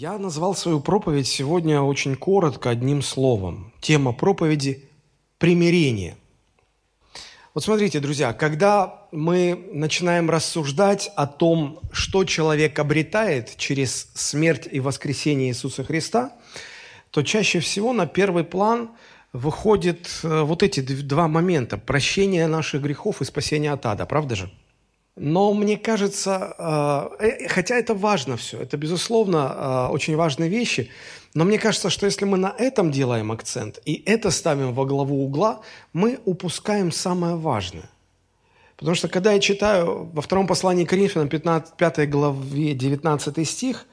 Я назвал свою проповедь сегодня очень коротко, одним словом. Тема проповеди – примирение. Вот смотрите, друзья, когда мы начинаем рассуждать о том, что человек обретает через смерть и воскресение Иисуса Христа, то чаще всего на первый план выходят э, вот эти два момента – прощение наших грехов и спасение от ада, правда же? Но мне кажется, э, э, хотя это важно все, это, безусловно, э, очень важные вещи, но мне кажется, что если мы на этом делаем акцент и это ставим во главу угла, мы упускаем самое важное. Потому что когда я читаю во втором послании Коринфянам 15, 5 главе 19 стих,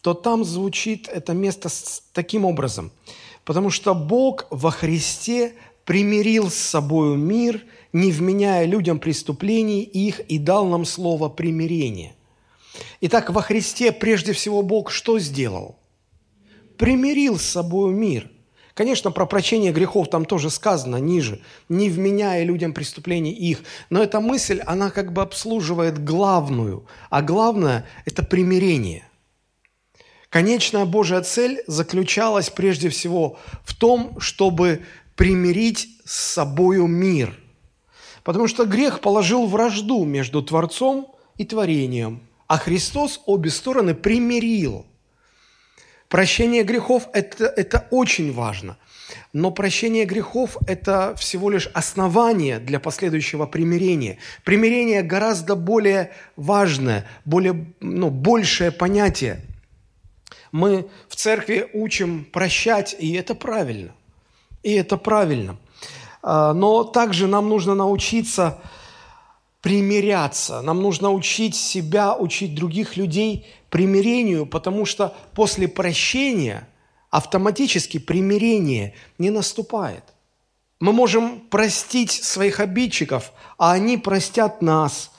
то там звучит это место таким образом. Потому что Бог во Христе примирил с собою мир – не вменяя людям преступлений их и дал нам слово примирения. Итак, во Христе прежде всего Бог что сделал? Примирил с собой мир. Конечно, про прощение грехов там тоже сказано ниже, не вменяя людям преступлений их. Но эта мысль, она как бы обслуживает главную, а главное – это примирение. Конечная Божья цель заключалась прежде всего в том, чтобы примирить с собою мир – Потому что грех положил вражду между Творцом и творением, а Христос обе стороны примирил. Прощение грехов это, – это очень важно. Но прощение грехов – это всего лишь основание для последующего примирения. Примирение гораздо более важное, более, ну, большее понятие. Мы в церкви учим прощать, и это правильно. И это правильно. А, но также нам нужно научиться примиряться. Нам нужно учить себя, учить других людей примирению, потому что после прощения автоматически примирение не наступает. Мы можем простить своих обидчиков, а они простят нас.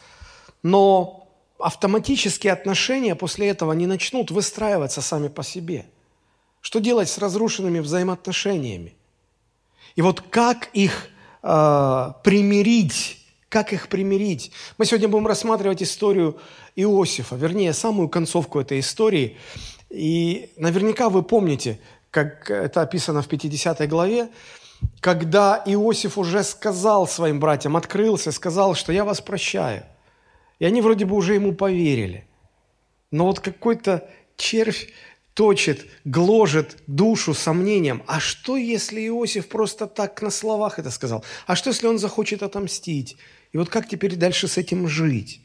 Но автоматические отношения после этого не начнут выстраиваться сами по себе. Что делать с разрушенными взаимоотношениями? И вот как их э, примирить, как их примирить? Мы сегодня будем рассматривать историю Иосифа, вернее, самую концовку этой истории. И наверняка вы помните, как это описано в 50 главе, когда Иосиф уже сказал своим братьям, открылся, сказал, что я вас прощаю. И они вроде бы уже ему поверили. Но вот какой-то червь точит, гложет душу сомнением. А что, если Иосиф просто так на словах это сказал? А что, если он захочет отомстить? И вот как теперь дальше с этим жить?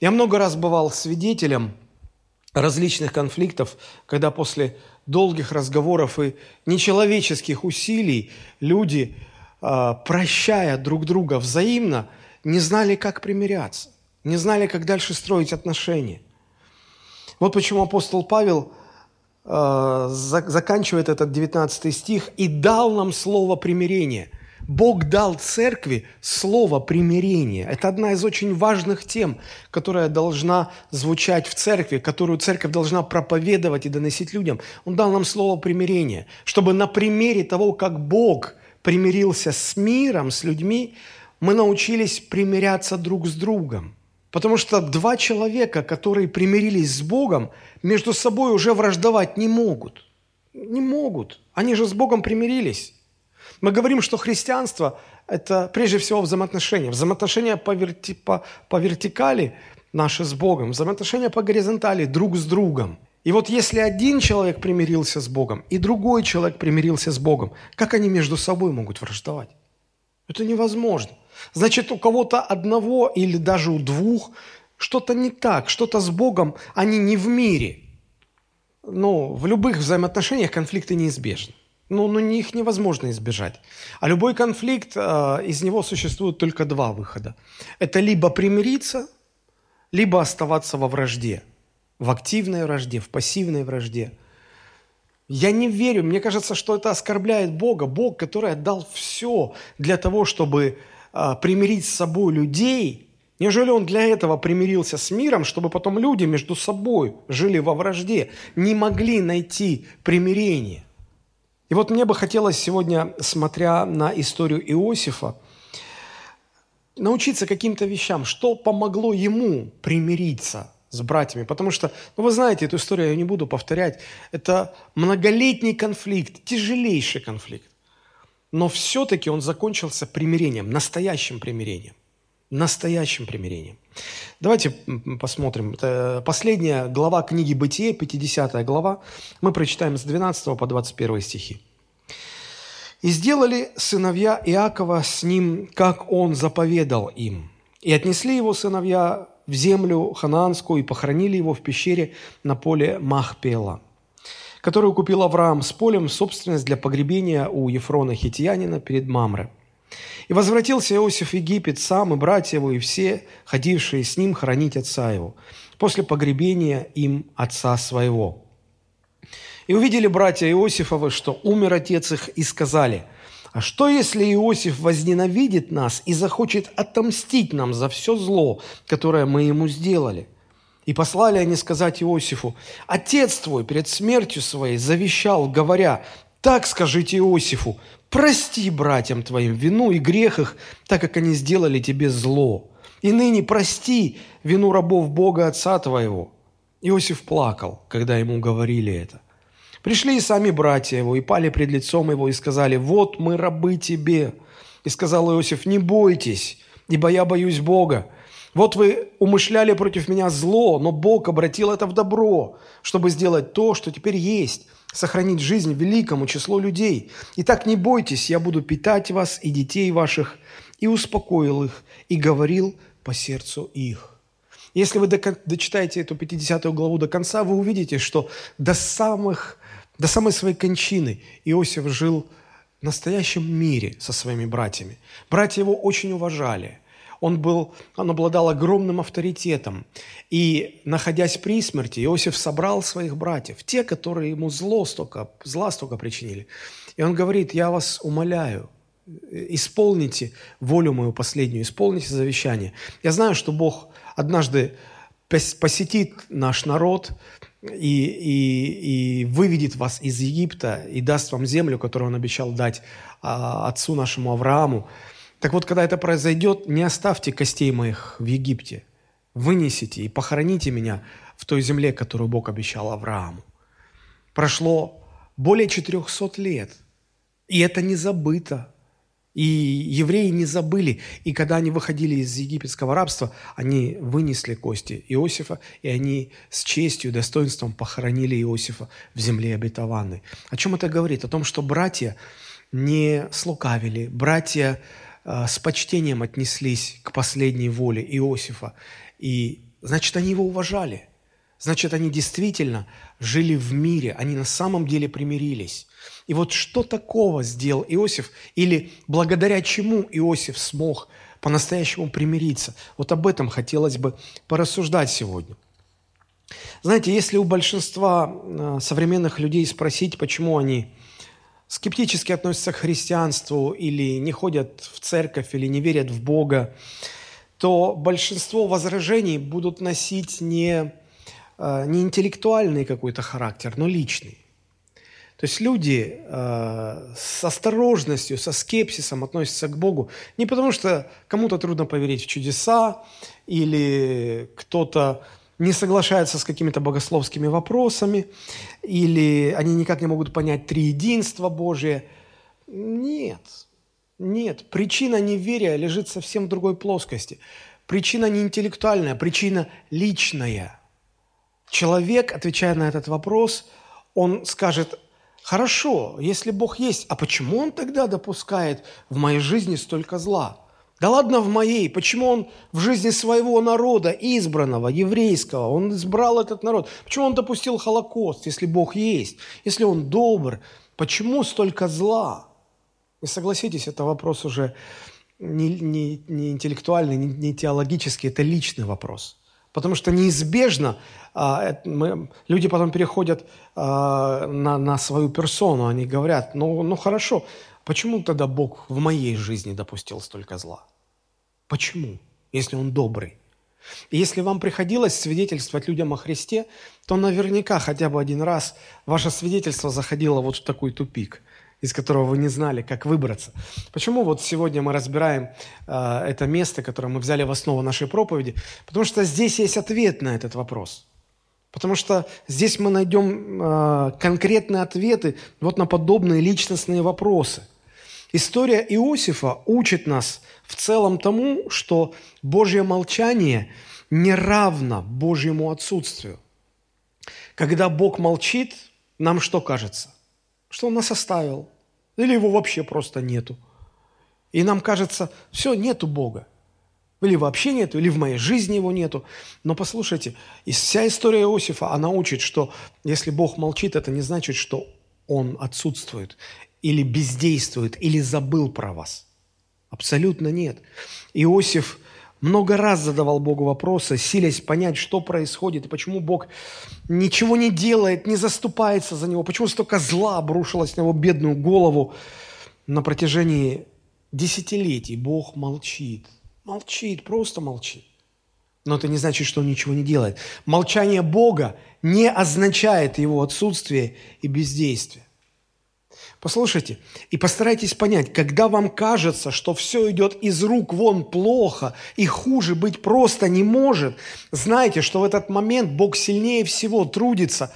Я много раз бывал свидетелем различных конфликтов, когда после долгих разговоров и нечеловеческих усилий люди, а, прощая друг друга взаимно, не знали, как примиряться, не знали, как дальше строить отношения. Вот почему апостол Павел – заканчивает этот 19 стих, «И дал нам слово примирения». Бог дал церкви слово примирения. Это одна из очень важных тем, которая должна звучать в церкви, которую церковь должна проповедовать и доносить людям. Он дал нам слово примирения, чтобы на примере того, как Бог примирился с миром, с людьми, мы научились примиряться друг с другом. Потому что два человека, которые примирились с Богом, между собой уже враждовать не могут. Не могут. Они же с Богом примирились. Мы говорим, что христианство – это прежде всего взаимоотношения. Взаимоотношения по, верти, по, по вертикали наши с Богом, взаимоотношения по горизонтали друг с другом. И вот если один человек примирился с Богом, и другой человек примирился с Богом, как они между собой могут враждовать? Это невозможно. Значит, у кого-то одного или даже у двух что-то не так, что-то с Богом, они не в мире. Ну, в любых взаимоотношениях конфликты неизбежны. Ну, ну их невозможно избежать. А любой конфликт, э, из него существует только два выхода. Это либо примириться, либо оставаться во вражде. В активной вражде, в пассивной вражде. Я не верю, мне кажется, что это оскорбляет Бога. Бог, который отдал все для того, чтобы примирить с собой людей, неужели он для этого примирился с миром, чтобы потом люди между собой жили во вражде, не могли найти примирение? И вот мне бы хотелось сегодня, смотря на историю Иосифа, научиться каким-то вещам, что помогло ему примириться с братьями. Потому что, ну вы знаете эту историю, я не буду повторять. Это многолетний конфликт, тяжелейший конфликт. Но все-таки он закончился примирением, настоящим примирением. Настоящим примирением. Давайте посмотрим. Это последняя глава книги «Бытие», 50 глава. Мы прочитаем с 12 по 21 стихи. «И сделали сыновья Иакова с ним, как он заповедал им. И отнесли его сыновья в землю ханаанскую и похоронили его в пещере на поле Махпела, которую купил Авраам с полем собственность для погребения у Ефрона Хитиянина перед Мамре. И возвратился Иосиф в Египет сам и братья его, и все, ходившие с ним хоронить отца его, после погребения им отца своего. И увидели братья Иосифовы, что умер отец их, и сказали, «А что, если Иосиф возненавидит нас и захочет отомстить нам за все зло, которое мы ему сделали?» И послали они сказать Иосифу, «Отец твой перед смертью своей завещал, говоря, так скажите Иосифу, прости братьям твоим вину и грех их, так как они сделали тебе зло. И ныне прости вину рабов Бога Отца твоего». Иосиф плакал, когда ему говорили это. Пришли и сами братья его, и пали пред лицом его, и сказали, «Вот мы рабы тебе». И сказал Иосиф, «Не бойтесь, ибо я боюсь Бога. Вот вы умышляли против меня зло, но Бог обратил это в добро, чтобы сделать то, что теперь есть, сохранить жизнь великому числу людей. Итак, не бойтесь, я буду питать вас и детей ваших, и успокоил их, и говорил по сердцу их». Если вы дочитаете эту 50 главу до конца, вы увидите, что до, самых, до самой своей кончины Иосиф жил в настоящем мире со своими братьями. Братья его очень уважали – он, был, он обладал огромным авторитетом. И, находясь при смерти, Иосиф собрал своих братьев, те, которые ему зло столько, зла столько причинили. И он говорит, я вас умоляю, исполните волю мою последнюю, исполните завещание. Я знаю, что Бог однажды посетит наш народ и, и, и выведет вас из Египта и даст вам землю, которую Он обещал дать а, отцу нашему Аврааму. Так вот, когда это произойдет, не оставьте костей моих в Египте. Вынесите и похороните меня в той земле, которую Бог обещал Аврааму. Прошло более 400 лет, и это не забыто. И евреи не забыли. И когда они выходили из египетского рабства, они вынесли кости Иосифа, и они с честью, достоинством похоронили Иосифа в земле обетованной. О чем это говорит? О том, что братья не слукавили, братья с почтением отнеслись к последней воле Иосифа. И, значит, они его уважали. Значит, они действительно жили в мире, они на самом деле примирились. И вот что такого сделал Иосиф, или благодаря чему Иосиф смог по-настоящему примириться? Вот об этом хотелось бы порассуждать сегодня. Знаете, если у большинства э, современных людей спросить, почему они скептически относятся к христианству или не ходят в церковь или не верят в Бога, то большинство возражений будут носить не, э, не интеллектуальный какой-то характер, но личный. То есть люди э, с осторожностью, со скепсисом относятся к Богу не потому, что кому-то трудно поверить в чудеса или кто-то не соглашаются с какими-то богословскими вопросами, или они никак не могут понять триединство Божие. Нет, нет. Причина неверия лежит совсем в другой плоскости. Причина не интеллектуальная, причина личная. Человек, отвечая на этот вопрос, он скажет, хорошо, если Бог есть, а почему Он тогда допускает в моей жизни столько зла? Да ладно в моей, почему он в жизни своего народа, избранного, еврейского, он избрал этот народ? Почему он допустил Холокост, если Бог есть, если он добр? Почему столько зла? И согласитесь, это вопрос уже не, не, не интеллектуальный, не, не теологический, это личный вопрос. Потому что неизбежно а, мы, люди потом переходят а, на, на свою персону, они говорят, ну, ну хорошо, Почему тогда Бог в моей жизни допустил столько зла? Почему, если Он добрый? Если вам приходилось свидетельствовать людям о Христе, то наверняка хотя бы один раз ваше свидетельство заходило вот в такой тупик. из которого вы не знали, как выбраться. Почему вот сегодня мы разбираем э, это место, которое мы взяли в основу нашей проповеди? Потому что здесь есть ответ на этот вопрос. Потому что здесь мы найдем э, конкретные ответы вот на подобные личностные вопросы. История Иосифа учит нас в целом тому, что Божье молчание не равно Божьему отсутствию. Когда Бог молчит, нам что кажется? Что Он нас оставил. Или его вообще просто нету. И нам кажется, все, нету Бога. Или вообще нету, или в моей жизни его нету. Но послушайте, вся история Иосифа, она учит, что если Бог молчит, это не значит, что Он отсутствует, или бездействует, или забыл про вас. Абсолютно нет. Иосиф много раз задавал Богу вопросы, силясь понять, что происходит, и почему Бог ничего не делает, не заступается за него, почему столько зла обрушилось на его бедную голову на протяжении десятилетий. Бог молчит, молчит, просто молчит. Но это не значит, что он ничего не делает. Молчание Бога не означает его отсутствие и бездействие. Послушайте, и постарайтесь понять, когда вам кажется, что все идет из рук вон плохо и хуже быть просто не может, знайте, что в этот момент Бог сильнее всего трудится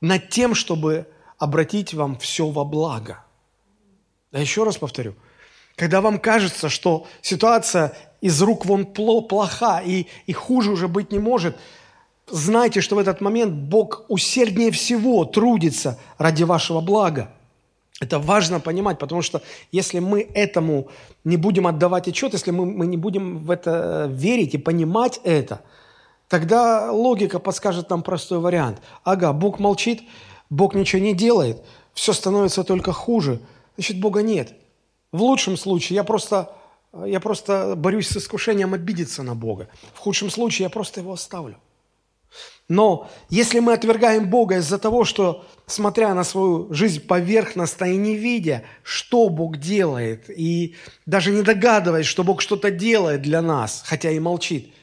над тем, чтобы обратить вам все во благо. Я еще раз повторю, когда вам кажется, что ситуация из рук вон плоха и, и хуже уже быть не может, знайте, что в этот момент Бог усерднее всего трудится ради вашего блага. Это важно понимать, потому что если мы этому не будем отдавать отчет, если мы, мы не будем в это верить и понимать это, тогда логика подскажет нам простой вариант. Ага, Бог молчит, Бог ничего не делает, все становится только хуже, значит, Бога нет. В лучшем случае я просто, я просто борюсь с искушением обидеться на Бога. В худшем случае я просто его оставлю. Но если мы отвергаем Бога из-за того, что, смотря на свою жизнь поверхностно и не видя, что Бог делает, и даже не догадываясь, что Бог что-то делает для нас, хотя и молчит,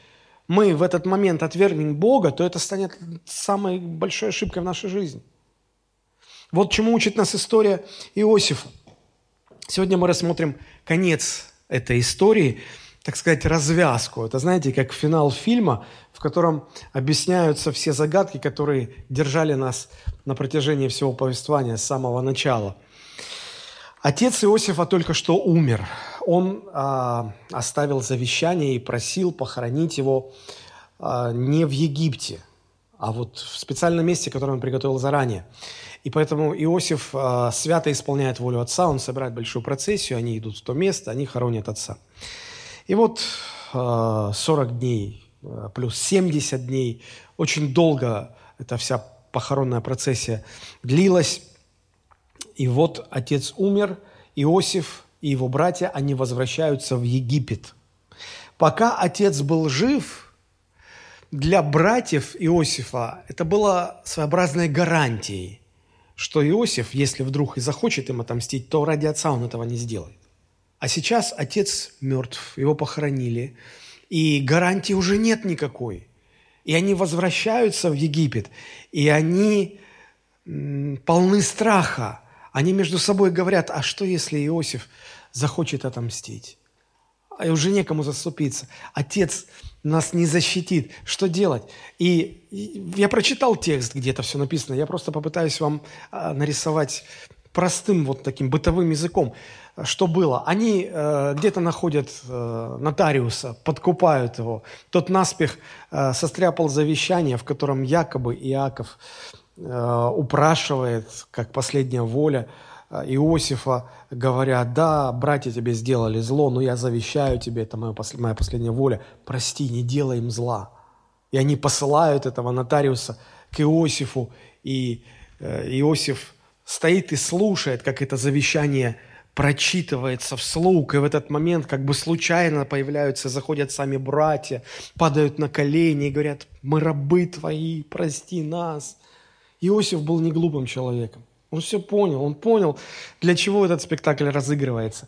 мы в этот момент отвергнем Бога, то это станет самой большой ошибкой в нашей жизни. Вот чему учит нас история Иосифа. Сегодня мы рассмотрим конец этой истории – так сказать, развязку. Это, знаете, как финал фильма, в котором объясняются все загадки, которые держали нас на протяжении всего повествования с самого начала. Отец Иосифа только что умер. Он а, оставил завещание и просил похоронить его а, не в Египте, а вот в специальном месте, которое он приготовил заранее. И поэтому Иосиф а, свято исполняет волю отца, он собирает большую процессию, они идут в то место, они хоронят отца. И вот 40 э, дней э, плюс 70 дней, очень долго эта вся похоронная процессия длилась. И вот отец умер, Иосиф и его братья, они возвращаются в Египет. Пока отец был жив, для братьев Иосифа это было своеобразной гарантией, что Иосиф, если вдруг и захочет им отомстить, то ради отца он этого не сделает. А сейчас отец мертв, его похоронили, и гарантии уже нет никакой. И они возвращаются в Египет, и они полны страха. Они между собой говорят, а что если Иосиф захочет отомстить? А уже некому заступиться. Отец нас не защитит. Что делать? И я прочитал текст, где это все написано. Я просто попытаюсь вам а, нарисовать простым вот таким бытовым языком, что было. Они э, где-то находят э, нотариуса, подкупают его. Тот наспех э, состряпал завещание, в котором якобы Иаков э, упрашивает, как последняя воля, э, Иосифа, говоря, да, братья тебе сделали зло, но я завещаю тебе, это моя, моя последняя воля, прости, не делай им зла. И они посылают этого нотариуса к Иосифу, и э, Иосиф стоит и слушает, как это завещание прочитывается вслух, и в этот момент как бы случайно появляются, заходят сами братья, падают на колени и говорят, мы рабы твои, прости нас. Иосиф был не глупым человеком. Он все понял, он понял, для чего этот спектакль разыгрывается.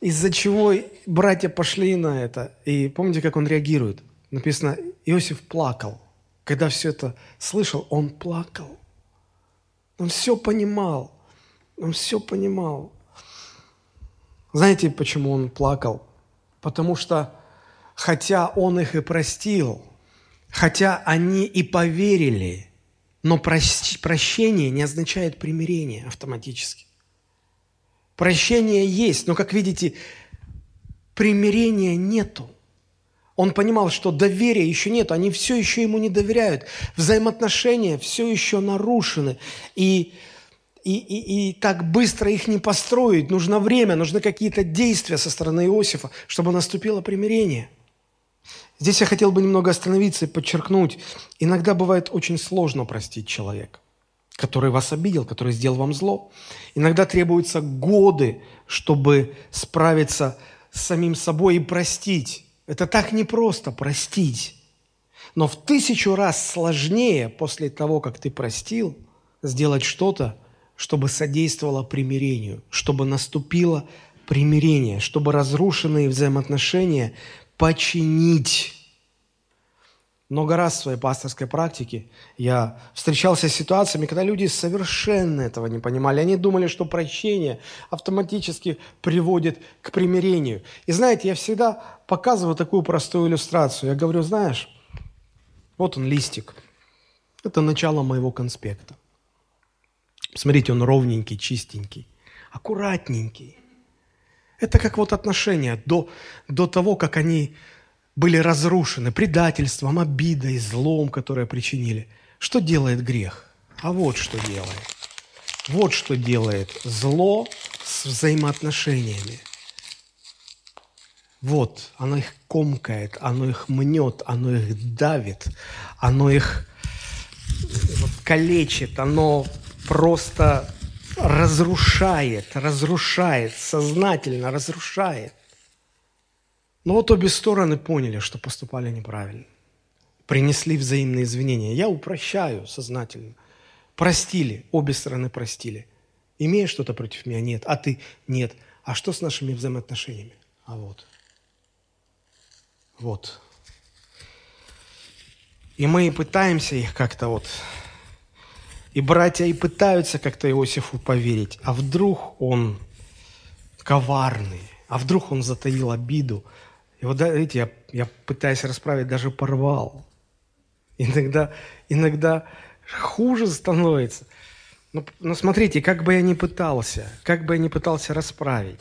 Из-за чего братья пошли на это. И помните, как он реагирует? Написано, Иосиф плакал. Когда все это слышал, он плакал. Он все понимал. Он все понимал. Знаете, почему он плакал? Потому что, хотя он их и простил, хотя они и поверили, но прощение не означает примирение автоматически. Прощение есть, но, как видите, примирения нету. Он понимал, что доверия еще нет, они все еще ему не доверяют. Взаимоотношения все еще нарушены. И, и, и, и так быстро их не построить. Нужно время, нужны какие-то действия со стороны Иосифа, чтобы наступило примирение. Здесь я хотел бы немного остановиться и подчеркнуть. Иногда бывает очень сложно простить человека, который вас обидел, который сделал вам зло. Иногда требуются годы, чтобы справиться с самим собой и простить. Это так непросто простить. Но в тысячу раз сложнее после того, как ты простил, сделать что-то, чтобы содействовало примирению, чтобы наступило примирение, чтобы разрушенные взаимоотношения починить. Много раз в своей пасторской практике я встречался с ситуациями, когда люди совершенно этого не понимали. Они думали, что прощение автоматически приводит к примирению. И знаете, я всегда показываю такую простую иллюстрацию. Я говорю, знаешь, вот он листик. Это начало моего конспекта. Смотрите, он ровненький, чистенький, аккуратненький. Это как вот отношения до, до того, как они были разрушены предательством, обидой, злом, которое причинили. Что делает грех? А вот что делает. Вот что делает зло с взаимоотношениями. Вот, оно их комкает, оно их мнет, оно их давит, оно их вот, калечит, оно просто разрушает, разрушает, сознательно разрушает. Но вот обе стороны поняли, что поступали неправильно. Принесли взаимные извинения. Я упрощаю сознательно. Простили, обе стороны простили. Имеешь что-то против меня? Нет. А ты? Нет. А что с нашими взаимоотношениями? А вот. Вот. И мы пытаемся их как-то вот... И братья и пытаются как-то Иосифу поверить. А вдруг он коварный? А вдруг он затаил обиду? И вот, видите, я, я пытаюсь расправить, даже порвал. Иногда, иногда хуже становится. Но, но смотрите, как бы я ни пытался, как бы я ни пытался расправить,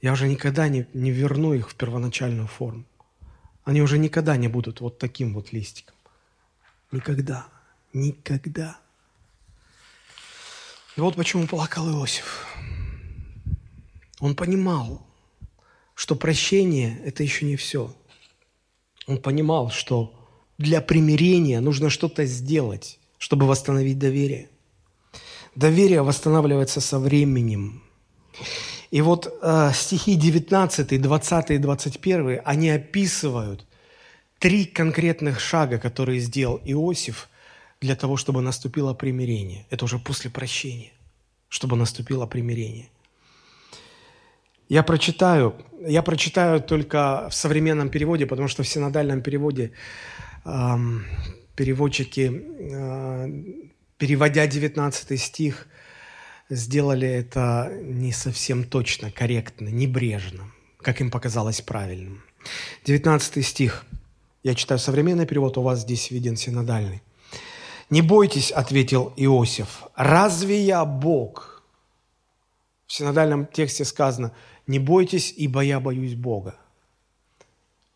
я уже никогда не, не верну их в первоначальную форму. Они уже никогда не будут вот таким вот листиком. Никогда. Никогда. И вот почему плакал Иосиф. Он понимал, что прощение – это еще не все. Он понимал, что для примирения нужно что-то сделать, чтобы восстановить доверие. Доверие восстанавливается со временем. И вот э, стихи 19, 20 и 21, они описывают три конкретных шага, которые сделал Иосиф для того, чтобы наступило примирение. Это уже после прощения, чтобы наступило примирение. Я прочитаю, я прочитаю только в современном переводе, потому что в синодальном переводе эм, переводчики, э, переводя 19 стих, сделали это не совсем точно, корректно, небрежно, как им показалось правильным. 19 стих. Я читаю современный перевод, у вас здесь виден синодальный. «Не бойтесь», — ответил Иосиф, — «разве я Бог?» В синодальном тексте сказано – не бойтесь, ибо я боюсь Бога.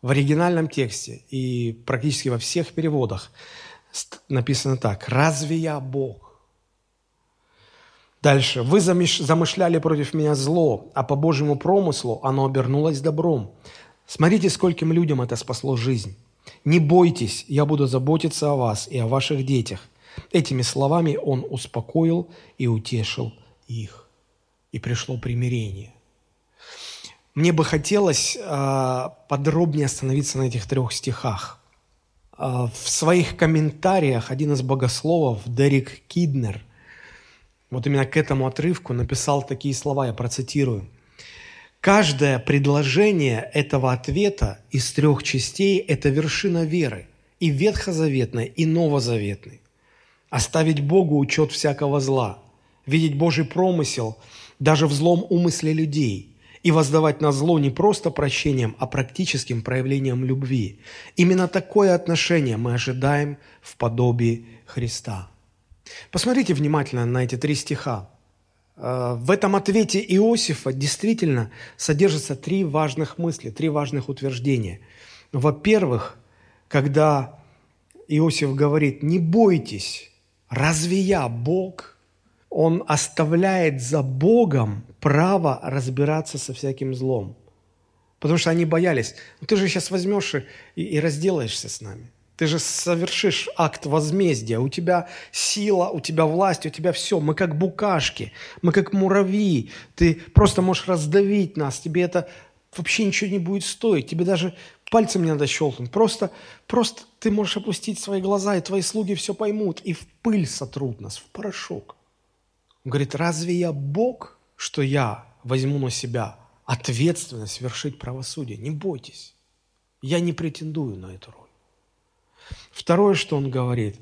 В оригинальном тексте и практически во всех переводах написано так. «Разве я Бог?» Дальше. «Вы замышляли против меня зло, а по Божьему промыслу оно обернулось добром». Смотрите, скольким людям это спасло жизнь. «Не бойтесь, я буду заботиться о вас и о ваших детях». Этими словами он успокоил и утешил их. И пришло примирение. Мне бы хотелось э, подробнее остановиться на этих трех стихах. Э, в своих комментариях один из богословов, Дерек Киднер, вот именно к этому отрывку написал такие слова, я процитирую. «Каждое предложение этого ответа из трех частей – это вершина веры, и ветхозаветной, и новозаветной. Оставить Богу учет всякого зла, видеть Божий промысел даже в злом умысле людей и воздавать на зло не просто прощением, а практическим проявлением любви. Именно такое отношение мы ожидаем в подобии Христа. Посмотрите внимательно на эти три стиха. Э, в этом ответе Иосифа действительно содержатся три важных мысли, три важных утверждения. Во-первых, когда Иосиф говорит, не бойтесь, разве я Бог? Он оставляет за Богом право разбираться со всяким злом. Потому что они боялись, ну, ты же сейчас возьмешь и, и разделаешься с нами. Ты же совершишь акт возмездия. У тебя сила, у тебя власть, у тебя все. Мы как букашки, мы как муравьи. Ты просто можешь раздавить нас. Тебе это вообще ничего не будет стоить. Тебе даже пальцем не надо щелкнуть. Просто, просто ты можешь опустить свои глаза, и твои слуги все поймут. И в пыль сотрут нас, в порошок. Говорит, разве я Бог, что я возьму на себя ответственность вершить правосудие? Не бойтесь. Я не претендую на эту роль. Второе, что он говорит,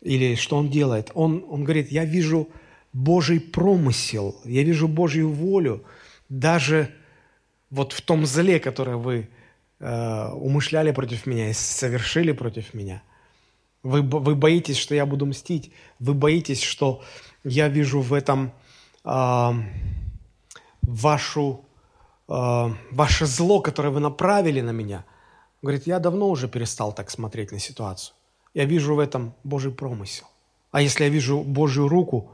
или что он делает, он, он говорит, я вижу Божий промысел, я вижу Божью волю, даже вот в том зле, которое вы э, умышляли против меня и совершили против меня. Вы, вы боитесь, что я буду мстить, вы боитесь, что я вижу в этом э, вашу, э, ваше зло, которое вы направили на меня – Говорит, я давно уже перестал так смотреть на ситуацию. Я вижу в этом Божий промысел. А если я вижу Божью руку,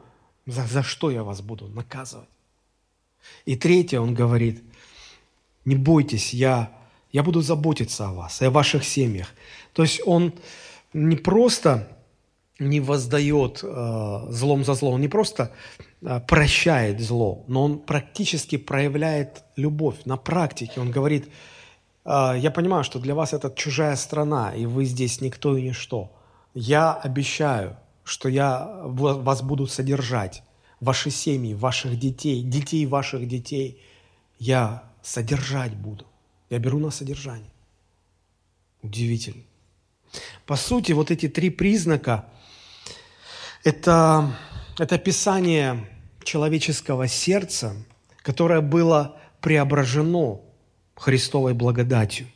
за, за что я вас буду наказывать? И третье, он говорит, не бойтесь, я, я буду заботиться о вас, о ваших семьях. То есть он не просто не воздает э, злом за зло, он не просто э, прощает зло, но он практически проявляет любовь на практике. Он говорит, а, я понимаю, что для вас это чужая страна, и вы здесь никто и ничто. Я обещаю, что я вас буду содержать, ваши семьи, ваших детей, детей ваших детей. Я содержать буду. Я беру на содержание. Удивительно. По сути, вот эти три признака – это, это описание человеческого сердца, которое было преображено Христовой благодатью.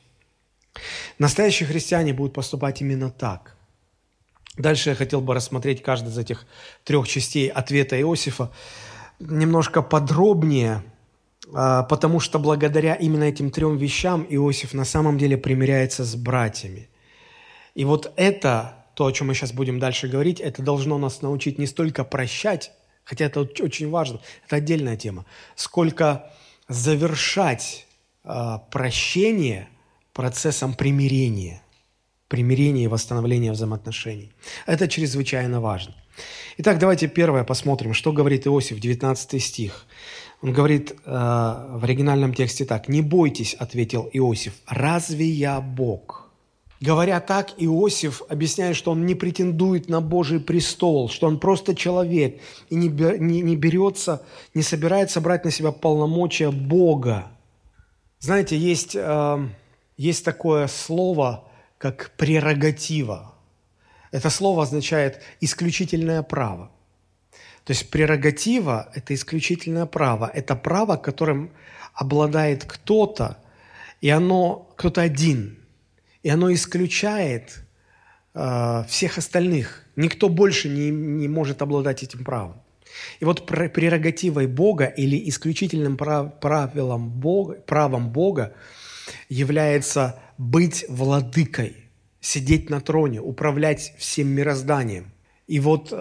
Настоящие христиане будут поступать именно так. Дальше я хотел бы рассмотреть каждый из этих трех частей ответа Иосифа немножко подробнее, а, потому что благодаря именно этим трем вещам Иосиф на самом деле примиряется с братьями. И вот это, то, о чем мы сейчас будем дальше говорить, это должно нас научить не столько прощать, хотя это очень важно, это отдельная тема, сколько завершать а, прощение процессом примирения, примирения и восстановления взаимоотношений. Это чрезвычайно важно. Итак, давайте первое посмотрим, что говорит Иосиф, 19 стих. Он говорит э, в оригинальном тексте так. «Не бойтесь, — ответил Иосиф, — разве я Бог?» Говоря так, Иосиф объясняет, что он не претендует на Божий престол, что он просто человек и не, не, не берется, не собирается брать на себя полномочия Бога. Знаете, есть, э, есть такое слово, как прерогатива. Это слово означает исключительное право. То есть прерогатива – это исключительное право. Это право, которым обладает кто-то, и оно кто-то один. И оно исключает э, всех остальных. Никто больше не, не может обладать этим правом. И вот прерогативой Бога или исключительным правилом Бога, правом Бога является быть владыкой, сидеть на троне, управлять всем мирозданием. И вот э,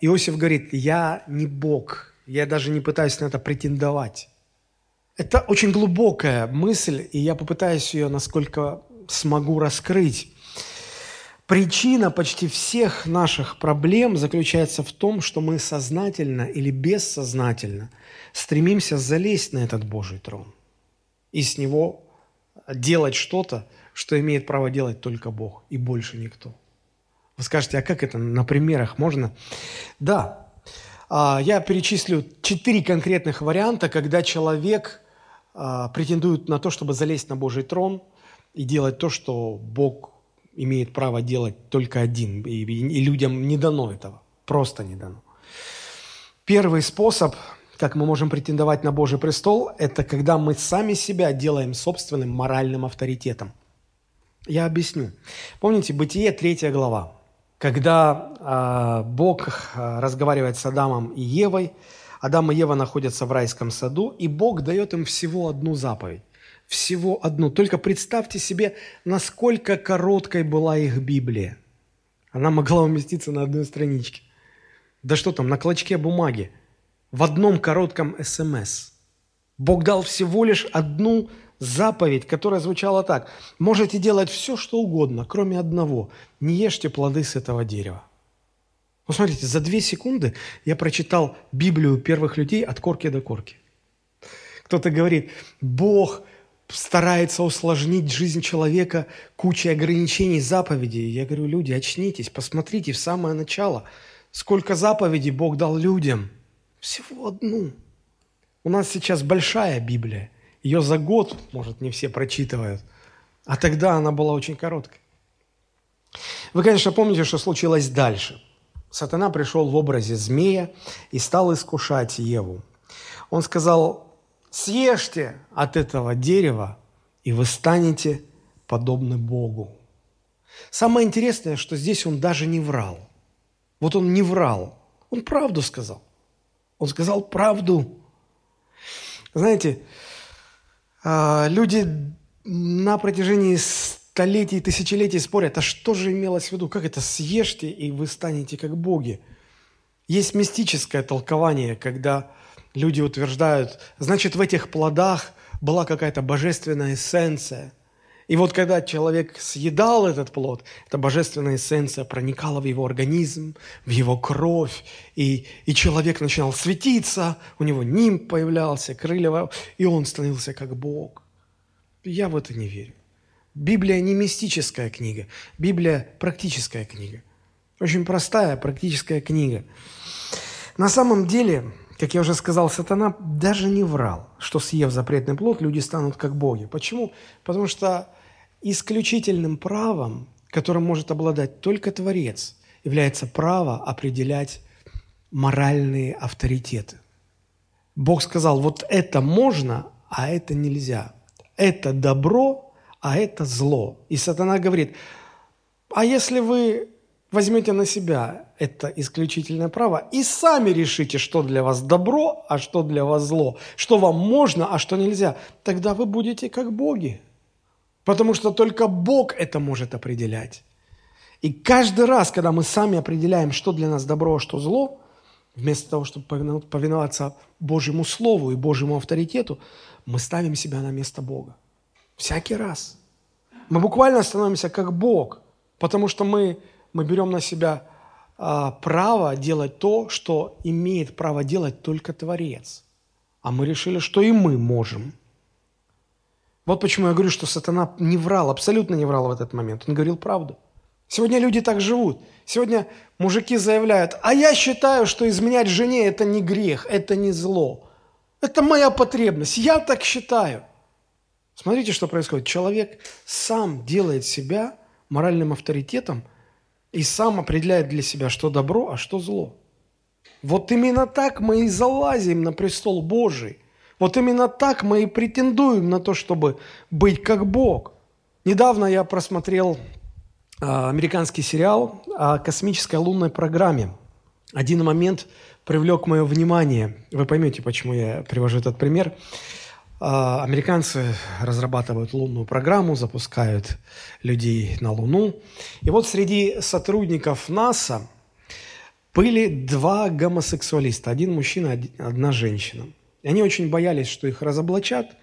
Иосиф говорит, я не Бог, я даже не пытаюсь на это претендовать. Это очень глубокая мысль, и я попытаюсь ее, насколько смогу, раскрыть. Причина почти всех наших проблем заключается в том, что мы сознательно или бессознательно стремимся залезть на этот Божий трон и с него делать что-то, что имеет право делать только Бог и больше никто. Вы скажете, а как это на примерах можно? Да, а, я перечислю четыре конкретных варианта, когда человек а, претендует на то, чтобы залезть на Божий трон и делать то, что Бог имеет право делать только один, и, и людям не дано этого, просто не дано. Первый способ, как мы можем претендовать на Божий престол, это когда мы сами себя делаем собственным моральным авторитетом. Я объясню. Помните, Бытие, третья глава, когда э, Бог э, разговаривает с Адамом и Евой, Адам и Ева находятся в райском саду, и Бог дает им всего одну заповедь. Всего одну. Только представьте себе, насколько короткой была их Библия. Она могла уместиться на одной страничке. Да что там, на клочке бумаги. В одном коротком СМС. Бог дал всего лишь одну заповедь, которая звучала так. Можете делать все, что угодно, кроме одного. Не ешьте плоды с этого дерева. Ну, смотрите, за две секунды я прочитал Библию первых людей от корки до корки. Кто-то говорит, Бог старается усложнить жизнь человека кучей ограничений, заповедей. Я говорю, люди, очнитесь, посмотрите в самое начало, сколько заповедей Бог дал людям. Всего одну. У нас сейчас большая Библия – ее за год, может, не все прочитывают. А тогда она была очень короткой. Вы, конечно, помните, что случилось дальше. Сатана пришел в образе змея и стал искушать Еву. Он сказал, съешьте от этого дерева, и вы станете подобны Богу. Самое интересное, что здесь он даже не врал. Вот он не врал, он правду сказал. Он сказал правду. Знаете, а, люди на протяжении столетий тысячелетий спорят, а что же имелось в виду? Как это съешьте, и вы станете как боги? Есть мистическое толкование, когда люди утверждают, значит, в этих плодах была какая-то божественная эссенция – и вот когда человек съедал этот плод, эта божественная эссенция проникала в его организм, в его кровь, и, и человек начинал светиться, у него ним появлялся, крылья, и он становился как Бог. Я в это не верю. Библия не мистическая книга, Библия практическая книга. Очень простая практическая книга. На самом деле, как я уже сказал, сатана даже не врал, что съев запретный плод, люди станут как боги. Почему? Потому что Исключительным правом, которым может обладать только Творец, является право определять моральные авторитеты. Бог сказал, вот это можно, а это нельзя. Это добро, а это зло. И сатана говорит, а если вы возьмете на себя это исключительное право и сами решите, что для вас добро, а что для вас зло, что вам можно, а что нельзя, тогда вы будете как боги. Потому что только Бог это может определять. И каждый раз, когда мы сами определяем, что для нас добро, а что зло, вместо того, чтобы повиноваться Божьему Слову и Божьему авторитету, мы ставим себя на место Бога. Всякий раз. Мы буквально становимся как Бог, потому что мы, мы берем на себя а, право делать то, что имеет право делать только Творец. А мы решили, что и мы можем – вот почему я говорю, что сатана не врал, абсолютно не врал в этот момент. Он говорил правду. Сегодня люди так живут. Сегодня мужики заявляют, а я считаю, что изменять жене – это не грех, это не зло. Это моя потребность, я так считаю. Смотрите, что происходит. Человек сам делает себя моральным авторитетом и сам определяет для себя, что добро, а что зло. Вот именно так мы и залазим на престол Божий – вот именно так мы и претендуем на то, чтобы быть как Бог. Недавно я просмотрел а, американский сериал о космической лунной программе. Один момент привлек мое внимание. Вы поймете, почему я привожу этот пример. Американцы разрабатывают лунную программу, запускают людей на Луну. И вот среди сотрудников НАСА были два гомосексуалиста. Один мужчина, одна женщина. И они очень боялись, что их разоблачат,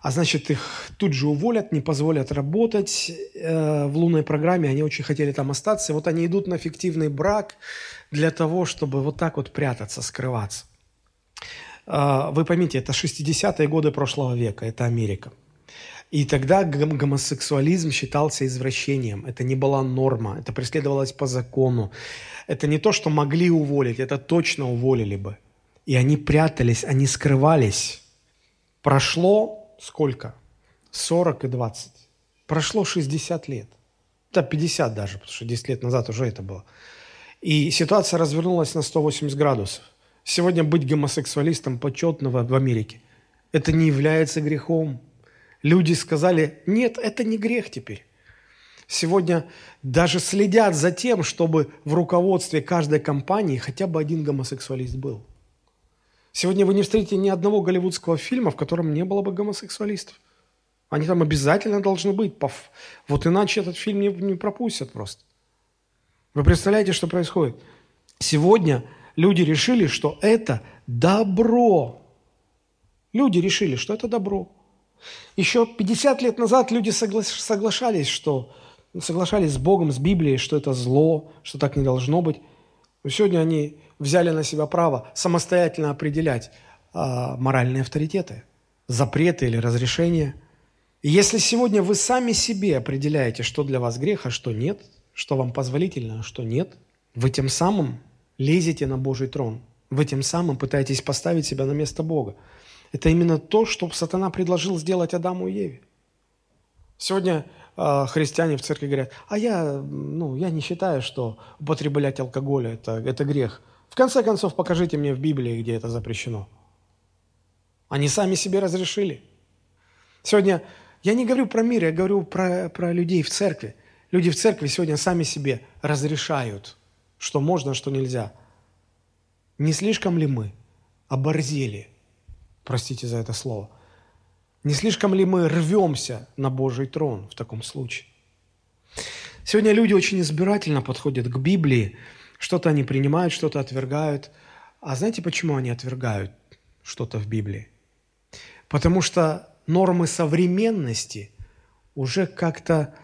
а значит, их тут же уволят, не позволят работать э, в лунной программе. Они очень хотели там остаться. И вот они идут на фиктивный брак для того, чтобы вот так вот прятаться, скрываться. Э, вы поймите, это 60-е годы прошлого века, это Америка. И тогда гомосексуализм считался извращением. Это не была норма, это преследовалось по закону. Это не то, что могли уволить, это точно уволили бы. И они прятались, они скрывались. Прошло сколько? 40 и 20. Прошло 60 лет. Да, 50 даже, потому что 10 лет назад уже это было. И ситуация развернулась на 180 градусов. Сегодня быть гомосексуалистом почетного в Америке – это не является грехом. Люди сказали, нет, это не грех теперь. Сегодня даже следят за тем, чтобы в руководстве каждой компании хотя бы один гомосексуалист был. Сегодня вы не встретите ни одного голливудского фильма, в котором не было бы гомосексуалистов. Они там обязательно должны быть. Вот иначе этот фильм не, пропустят просто. Вы представляете, что происходит? Сегодня люди решили, что это добро. Люди решили, что это добро. Еще 50 лет назад люди согла- соглашались, что соглашались с Богом, с Библией, что это зло, что так не должно быть. Сегодня они взяли на себя право самостоятельно определять а, моральные авторитеты, запреты или разрешения. И если сегодня вы сами себе определяете, что для вас грех, а что нет, что вам позволительно, а что нет, вы тем самым лезете на Божий трон. Вы тем самым пытаетесь поставить себя на место Бога. Это именно то, что сатана предложил сделать Адаму и Еве. Сегодня э, христиане в церкви говорят, а я, ну, я не считаю, что употреблять алкоголь это, это грех. В конце концов, покажите мне в Библии, где это запрещено. Они сами себе разрешили. Сегодня я не говорю про мир, я говорю про, про людей в церкви. Люди в церкви сегодня сами себе разрешают – что можно, а что нельзя. Не слишком ли мы оборзели, простите за это слово, не слишком ли мы рвемся на Божий трон в таком случае? Сегодня люди очень избирательно подходят к Библии, что-то они принимают, что-то отвергают. А знаете, почему они отвергают что-то в Библии? Потому что нормы современности уже как-то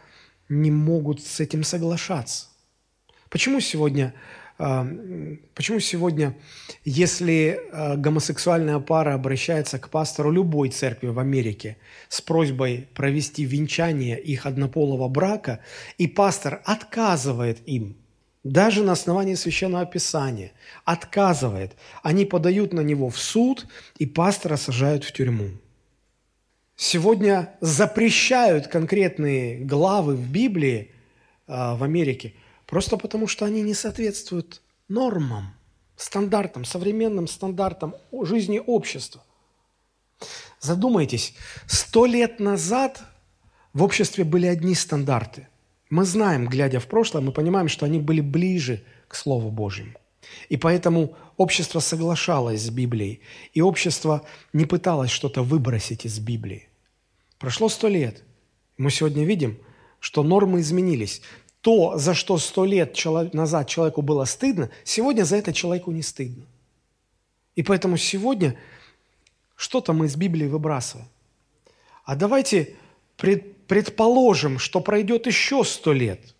не могут с этим соглашаться. Почему сегодня, а, почему сегодня, если а, гомосексуальная пара обращается к пастору любой церкви в Америке с просьбой провести венчание их однополого брака, и пастор отказывает им, даже на основании Священного Писания, отказывает, они подают на него в суд, и пастора сажают в тюрьму. Сегодня запрещают конкретные главы в Библии а, в Америке – Просто потому, что они не соответствуют нормам, стандартам, современным стандартам жизни общества. Задумайтесь, сто лет назад в обществе были одни стандарты. Мы знаем, глядя в прошлое, мы понимаем, что они были ближе к Слову Божьему. И поэтому общество соглашалось с Библией, и общество не пыталось что-то выбросить из Библии. Прошло сто лет. Мы сегодня видим, что нормы изменились то, за что сто лет назад человеку было стыдно, сегодня за это человеку не стыдно. И поэтому сегодня что-то мы из Библии выбрасываем. А давайте предположим, что пройдет еще сто лет.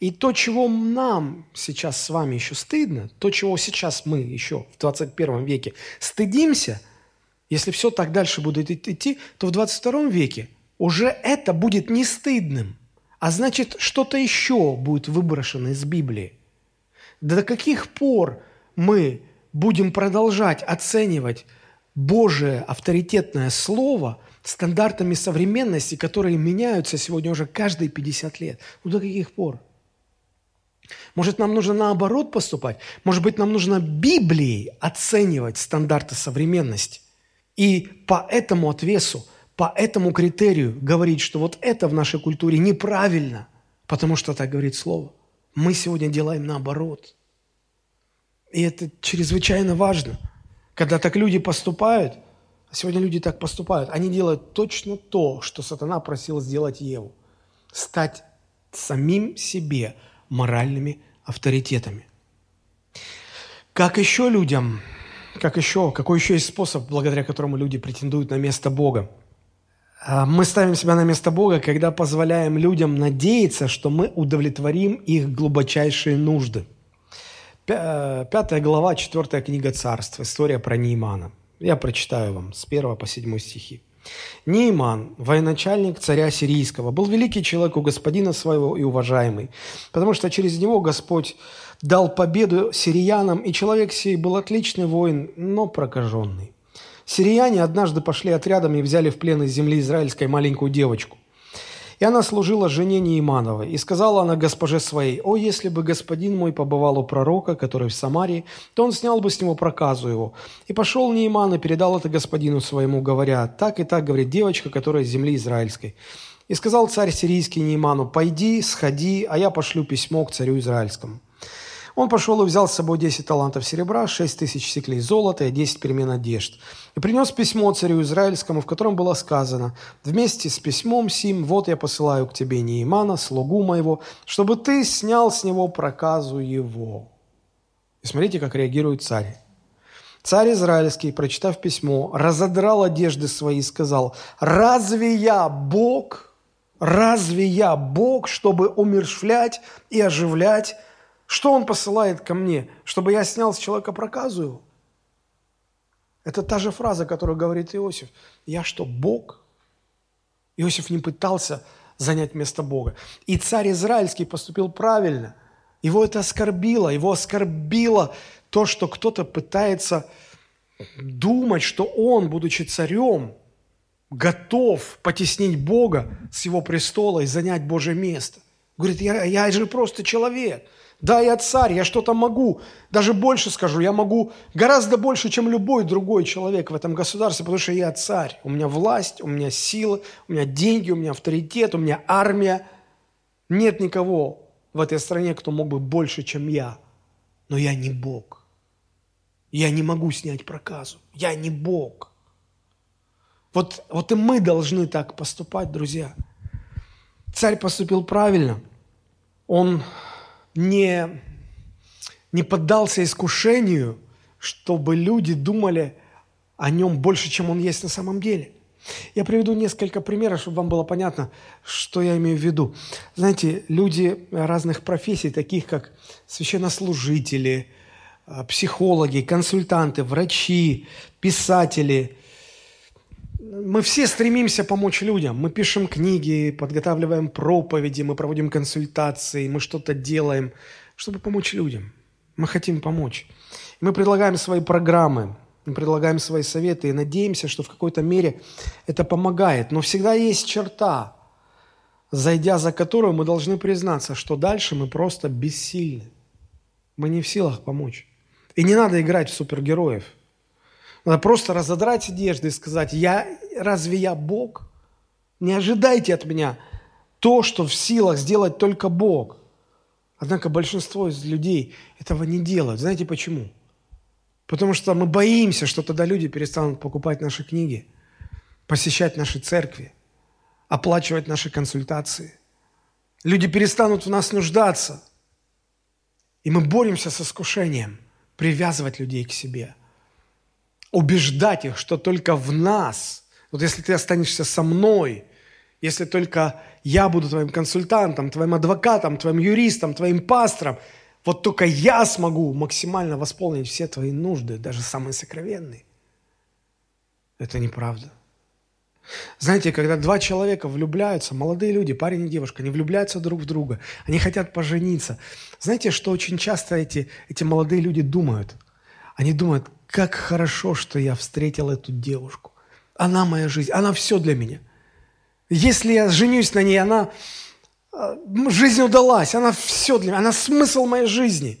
И то, чего нам сейчас с вами еще стыдно, то, чего сейчас мы еще в 21 веке стыдимся, если все так дальше будет идти, то в 22 веке уже это будет не стыдным – а значит, что-то еще будет выброшено из Библии. До каких пор мы будем продолжать оценивать Божие авторитетное слово стандартами современности, которые меняются сегодня уже каждые 50 лет? Ну до каких пор? Может, нам нужно наоборот поступать? Может быть, нам нужно Библией оценивать стандарты современности? И по этому отвесу по этому критерию говорить, что вот это в нашей культуре неправильно, потому что так говорит Слово. Мы сегодня делаем наоборот. И это чрезвычайно важно. Когда так люди поступают, а сегодня люди так поступают, они делают точно то, что сатана просил сделать Еву. Стать самим себе моральными авторитетами. Как еще людям, как еще, какой еще есть способ, благодаря которому люди претендуют на место Бога? А, мы ставим себя на место Бога, когда позволяем людям надеяться, что мы удовлетворим их глубочайшие нужды. Э, пятая глава, четвертая книга Царства, история про Неймана. Я прочитаю вам с 1 по 7 стихи. Нейман, военачальник царя сирийского, был великий человек у господина своего и уважаемый, потому что через него Господь дал победу сириянам, и человек сей был отличный воин, но прокаженный. Сирияне однажды пошли отрядом и взяли в плен из земли израильской маленькую девочку. И она служила жене Неимановой. И сказала она госпоже своей, «О, если бы господин мой побывал у пророка, который в Самарии, то он снял бы с него проказу его». И пошел Неиман и передал это господину своему, говоря, «Так и так, говорит девочка, которая из земли израильской». И сказал царь сирийский Неиману, «Пойди, сходи, а я пошлю письмо к царю израильскому». Он пошел и взял с собой 10 талантов серебра, 6 тысяч сиклей золота и 10 перемен одежд. И принес письмо царю Израильскому, в котором было сказано, «Вместе с письмом сим вот я посылаю к тебе Неимана, слугу моего, чтобы ты снял с него проказу его». И смотрите, как реагирует царь. Царь Израильский, прочитав письмо, разодрал одежды свои и сказал, «Разве я Бог? Разве я Бог, чтобы умершвлять и оживлять что он посылает ко мне? Чтобы я снял с человека проказу его? Это та же фраза, которую говорит Иосиф. Я что, Бог? Иосиф не пытался занять место Бога. И царь Израильский поступил правильно. Его это оскорбило. Его оскорбило то, что кто-то пытается думать, что он, будучи царем, готов потеснить Бога с его престола и занять Божье место. Говорит, я, я же просто человек. Да, я царь, я что-то могу. Даже больше скажу, я могу гораздо больше, чем любой другой человек в этом государстве, потому что я царь. У меня власть, у меня сила, у меня деньги, у меня авторитет, у меня армия. Нет никого в этой стране, кто мог бы больше, чем я. Но я не Бог. Я не могу снять проказу. Я не Бог. Вот, вот и мы должны так поступать, друзья. Царь поступил правильно. Он не, не поддался искушению, чтобы люди думали о нем больше, чем он есть на самом деле. Я приведу несколько примеров, чтобы вам было понятно, что я имею в виду. Знаете, люди разных профессий, таких как священнослужители, э, психологи, консультанты, врачи, писатели, мы все стремимся помочь людям. Мы пишем книги, подготавливаем проповеди, мы проводим консультации, мы что-то делаем, чтобы помочь людям. Мы хотим помочь. Мы предлагаем свои программы, мы предлагаем свои советы и надеемся, что в какой-то мере это помогает. Но всегда есть черта, зайдя за которую мы должны признаться, что дальше мы просто бессильны. Мы не в силах помочь. И не надо играть в супергероев – надо просто разодрать одежды и сказать, я, разве я Бог? Не ожидайте от меня то, что в силах сделать только Бог. Однако большинство из людей этого не делают. Знаете почему? Потому что мы боимся, что тогда люди перестанут покупать наши книги, посещать наши церкви, оплачивать наши консультации. Люди перестанут в нас нуждаться. И мы боремся с искушением привязывать людей к себе – убеждать их, что только в нас, вот если ты останешься со мной, если только я буду твоим консультантом, твоим адвокатом, твоим юристом, твоим пастором, вот только я смогу максимально восполнить все твои нужды, даже самые сокровенные. Это неправда. Знаете, когда два человека влюбляются, молодые люди, парень и девушка, они влюбляются друг в друга, они хотят пожениться. Знаете, что очень часто эти, эти молодые люди думают? Они думают, как хорошо, что я встретил эту девушку. Она моя жизнь, она все для меня. Если я женюсь на ней, она э, жизнь удалась, она все для меня, она смысл моей жизни.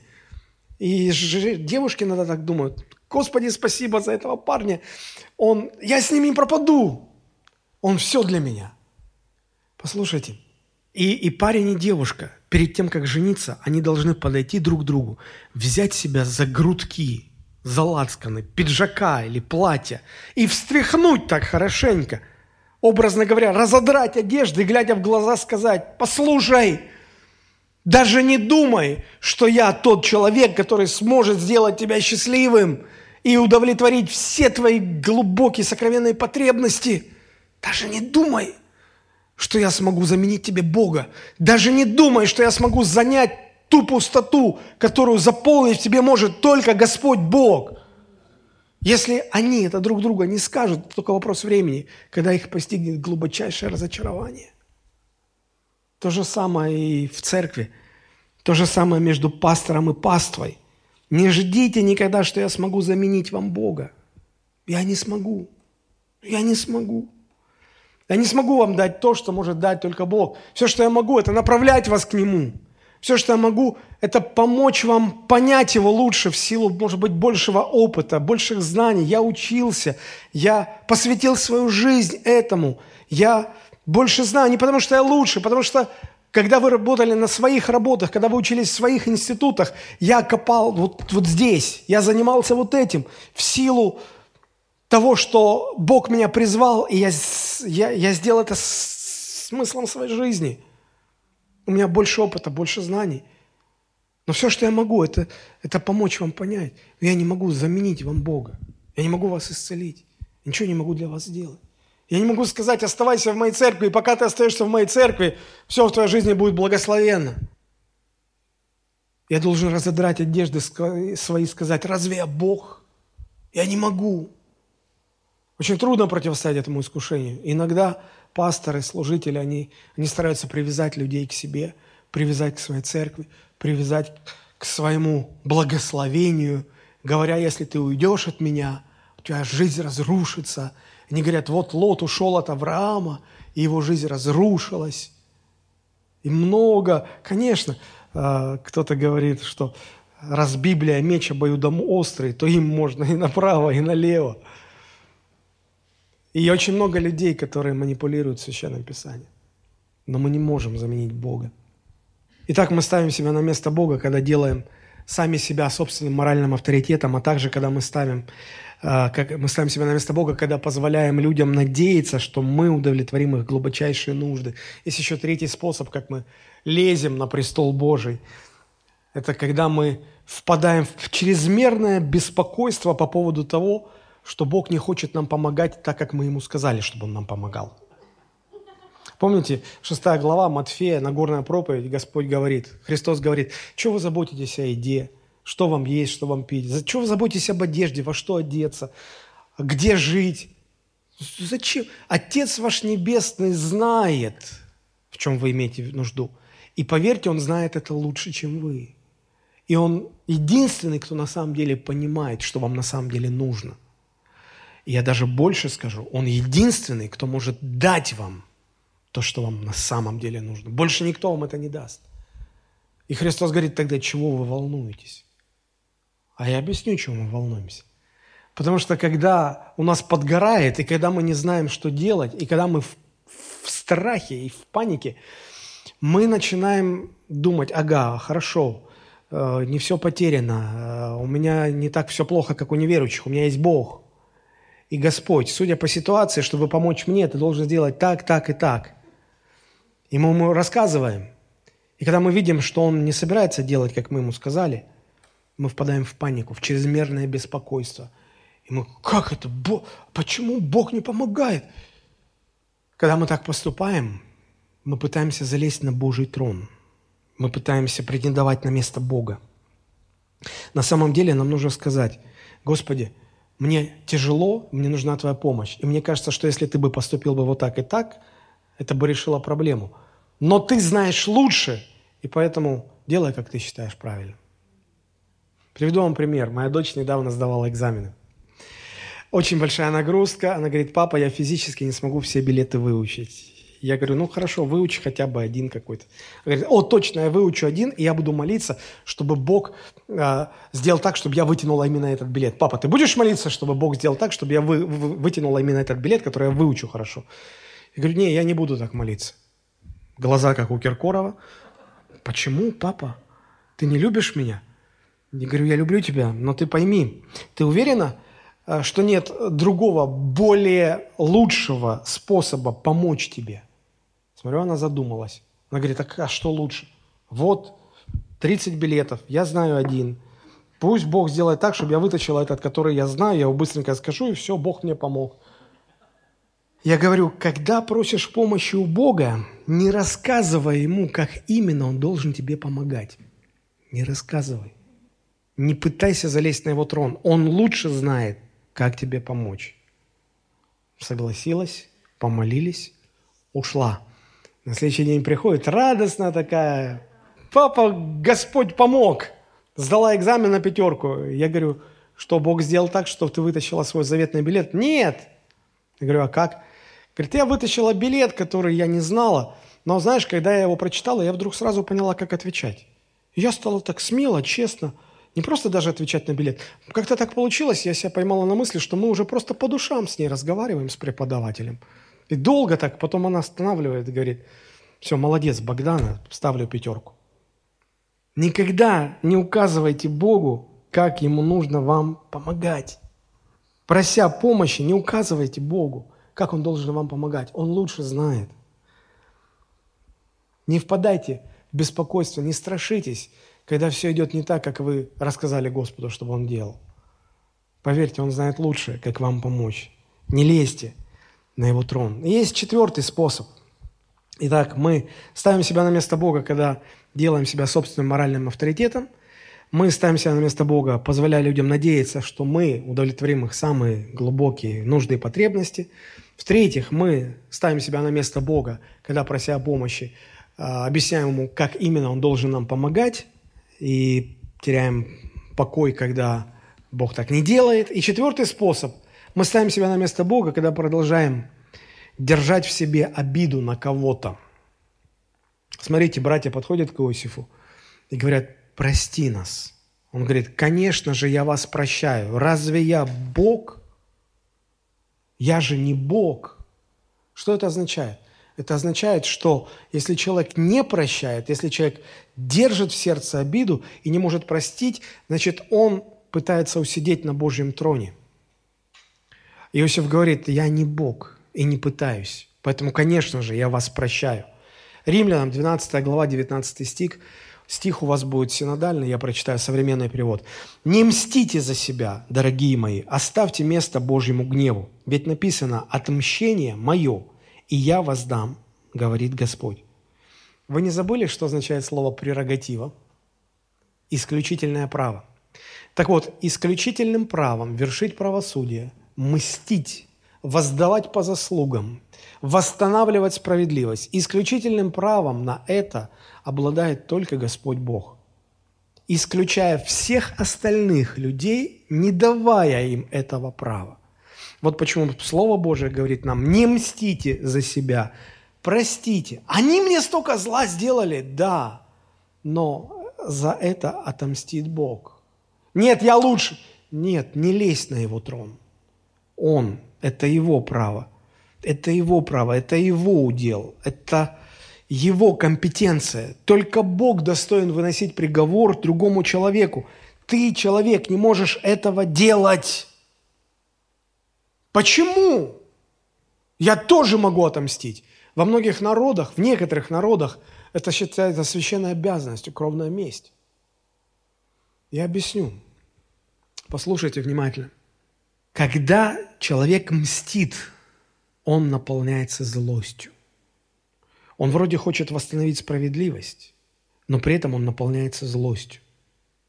И девушки иногда так думают, Господи, спасибо за этого парня, он, я с ним не пропаду, он все для меня. Послушайте, и, и парень, и девушка, перед тем, как жениться, они должны подойти друг к другу, взять себя за грудки залацканы, пиджака или платья, и встряхнуть так хорошенько, образно говоря, разодрать одежды и, глядя в глаза, сказать, послушай, даже не думай, что я тот человек, который сможет сделать тебя счастливым и удовлетворить все твои глубокие сокровенные потребности. Даже не думай, что я смогу заменить тебе Бога. Даже не думай, что я смогу занять ту пустоту, которую заполнить в тебе может только Господь Бог. Если они это друг друга не скажут, то только вопрос времени, когда их постигнет глубочайшее разочарование. То же самое и в церкви. То же самое между пастором и паствой. Не ждите никогда, что я смогу заменить вам Бога. Я не смогу. Я не смогу. Я не смогу вам дать то, что может дать только Бог. Все, что я могу, это направлять вас к Нему. Все, что я могу, это помочь вам понять Его лучше в силу, может быть, большего опыта, больших знаний. Я учился, я посвятил свою жизнь этому. Я больше знаю не потому, что я лучше, потому что когда вы работали на своих работах, когда вы учились в своих институтах, я копал вот, вот здесь, я занимался вот этим в силу того, что Бог меня призвал, и я, я, я сделал это с смыслом своей жизни. У меня больше опыта, больше знаний. Но все, что я могу, это, это помочь вам понять. Я не могу заменить вам Бога. Я не могу вас исцелить. Ничего не могу для вас сделать. Я не могу сказать, оставайся в моей церкви, и пока ты остаешься в моей церкви, все в твоей жизни будет благословенно. Я должен разодрать одежды свои и сказать, разве я Бог? Я не могу. Очень трудно противостоять этому искушению. Иногда пасторы, служители, они, они стараются привязать людей к себе, привязать к своей церкви, привязать к своему благословению, говоря, если ты уйдешь от меня, у тебя жизнь разрушится – они говорят, вот Лот ушел от Авраама, и его жизнь разрушилась. И много, конечно, а, кто-то говорит, что раз Библия меч обоюдом острый, то им можно и направо, и налево. И очень много людей, которые манипулируют Священным Писанием. Но мы не можем заменить Бога. Итак, мы ставим себя на место Бога, когда делаем сами себя собственным моральным авторитетом, а также когда мы ставим а, как мы ставим себя на место Бога, когда позволяем людям надеяться, что мы удовлетворим их глубочайшие нужды. Есть еще третий способ, как мы лезем на престол Божий. Это когда мы впадаем в чрезмерное беспокойство по поводу того, что Бог не хочет нам помогать так, как мы Ему сказали, чтобы Он нам помогал. Помните, шестая глава Матфея, Нагорная проповедь, Господь говорит, Христос говорит, что вы заботитесь о еде, что вам есть, что вам пить. Зачем вы заботитесь об одежде, во что одеться, где жить? Зачем? Отец ваш Небесный знает, в чем вы имеете нужду. И поверьте, Он знает это лучше, чем вы. И Он единственный, кто на самом деле понимает, что вам на самом деле нужно. Я даже больше скажу, Он единственный, кто может дать вам то, что вам на самом деле нужно. Больше никто вам это не даст. И Христос говорит тогда, чего вы волнуетесь? А я объясню, чего мы волнуемся. Потому что когда у нас подгорает, и когда мы не знаем, что делать, и когда мы в, в страхе и в панике, мы начинаем думать, ага, хорошо, э, не все потеряно, э, у меня не так все плохо, как у неверующих, у меня есть Бог. И Господь, судя по ситуации, чтобы помочь мне, ты должен сделать так, так и так. И мы ему рассказываем. И когда мы видим, что он не собирается делать, как мы ему сказали – мы впадаем в панику, в чрезмерное беспокойство. И мы, как это? Бог, почему Бог не помогает? Когда мы так поступаем, мы пытаемся залезть на Божий трон. Мы пытаемся претендовать на место Бога. На самом деле нам нужно сказать, Господи, мне тяжело, мне нужна Твоя помощь. И мне кажется, что если Ты бы поступил бы вот так и так, это бы решило проблему. Но Ты знаешь лучше, и поэтому делай, как Ты считаешь правильным. Приведу вам пример. Моя дочь недавно сдавала экзамены. Очень большая нагрузка. Она говорит, папа, я физически не смогу все билеты выучить. Я говорю, ну хорошо, выучи хотя бы один какой-то. Говорит, о, точно, я выучу один, и я буду молиться, чтобы Бог э, сделал так, чтобы я вытянула именно этот билет. Папа, ты будешь молиться, чтобы Бог сделал так, чтобы я вы, вы, вытянула именно этот билет, который я выучу хорошо? Я говорю, не, я не буду так молиться. Глаза, как у Киркорова. Почему, папа? Ты не любишь меня? Я говорю, я люблю тебя, но ты пойми, ты уверена, э, что нет другого, более лучшего способа помочь тебе? Смотрю, она задумалась. Она говорит, так а что лучше? Вот 30 билетов, я знаю один. Пусть Бог сделает так, чтобы я вытащил этот, который я знаю, я его быстренько скажу, и все, Бог мне помог. Я говорю, когда просишь помощи у Бога, не рассказывай Ему, как именно Он должен тебе помогать. Не рассказывай. Не пытайся залезть на его трон. Он лучше знает, как тебе помочь. Согласилась, помолились, ушла. На следующий день приходит радостная такая. Папа, Господь помог. Сдала экзамен на пятерку. Я говорю, что Бог сделал так, что ты вытащила свой заветный билет? Нет. Я говорю, а как? Говорит, я вытащила билет, который я не знала, но знаешь, когда я его прочитала, я вдруг сразу поняла, как отвечать. Я стала так смело, честно, не просто даже отвечать на билет. Как-то так получилось, я себя поймала на мысли, что мы уже просто по душам с ней разговариваем, с преподавателем. И долго так, потом она останавливает и говорит, все, молодец, Богдана, ставлю пятерку. Никогда не указывайте Богу, как Ему нужно вам помогать. Прося помощи, не указывайте Богу, как Он должен вам помогать. Он лучше знает. Не впадайте в беспокойство, не страшитесь, когда все идет не так, как вы рассказали Господу, чтобы Он делал. Поверьте, Он знает лучше, как вам помочь. Не лезьте на Его трон. И есть четвертый способ. Итак, мы ставим себя на место Бога, когда делаем себя собственным моральным авторитетом, мы ставим себя на место Бога, позволяя людям надеяться, что мы удовлетворим их самые глубокие нужды и потребности. В-третьих, мы ставим себя на место Бога, когда, прося о помощи, а, объясняем ему, как именно он должен нам помогать, и теряем покой, когда Бог так не делает. И четвертый способ. Мы ставим себя на место Бога, когда продолжаем держать в себе обиду на кого-то. Смотрите, братья подходят к Иосифу и говорят, прости нас. Он говорит, конечно же, я вас прощаю. Разве я Бог? Я же не Бог. Что это означает? Это означает, что если человек не прощает, если человек держит в сердце обиду и не может простить, значит, он пытается усидеть на Божьем троне. Иосиф говорит, я не Бог и не пытаюсь. Поэтому, конечно же, я вас прощаю. Римлянам 12 глава, 19 стих. Стих у вас будет синодальный, я прочитаю современный перевод. «Не мстите за себя, дорогие мои, оставьте место Божьему гневу, ведь написано «отмщение мое, и я воздам», говорит Господь». Вы не забыли, что означает слово «прерогатива»? Исключительное право. Так вот, исключительным правом вершить правосудие, мстить, воздавать по заслугам, восстанавливать справедливость. Исключительным правом на это обладает только Господь Бог, исключая всех остальных людей, не давая им этого права. Вот почему Слово Божие говорит нам, не мстите за себя, простите. Они мне столько зла сделали, да, но за это отомстит Бог. Нет, я лучше. Нет, не лезь на его трон. Он, это его право. Это его право, это его удел, это его компетенция. Только Бог достоин выносить приговор другому человеку. Ты, человек, не можешь этого делать. Почему? Я тоже могу отомстить. Во многих народах, в некоторых народах это считается священной обязанностью, кровная месть. Я объясню. Послушайте внимательно. Когда человек мстит он наполняется злостью. Он вроде хочет восстановить справедливость, но при этом он наполняется злостью.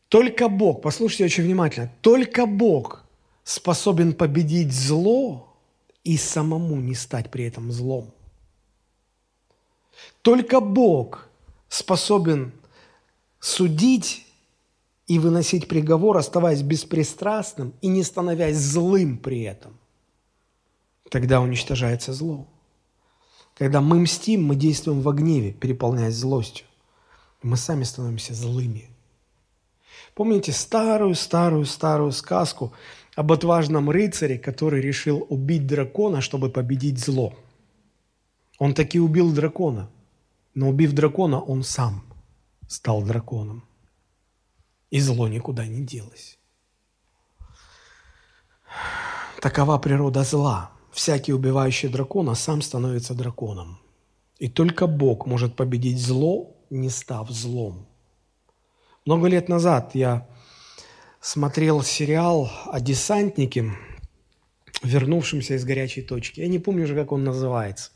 Только Бог, послушайте очень внимательно, только Бог способен победить зло и самому не стать при этом злом. Только Бог способен судить и выносить приговор, оставаясь беспристрастным и не становясь злым при этом. Тогда уничтожается зло. Когда мы мстим, мы действуем во гневе, переполняясь злостью. Мы сами становимся злыми. Помните старую-старую-старую сказку об отважном рыцаре, который решил убить дракона, чтобы победить зло? Он таки убил дракона, но убив дракона, он сам стал драконом. И зло никуда не делось. Такова природа зла – всякий убивающий дракона сам становится драконом. И только Бог может победить зло, не став злом. Много лет назад я смотрел сериал о десантнике, вернувшемся из горячей точки. Я не помню уже, как он называется.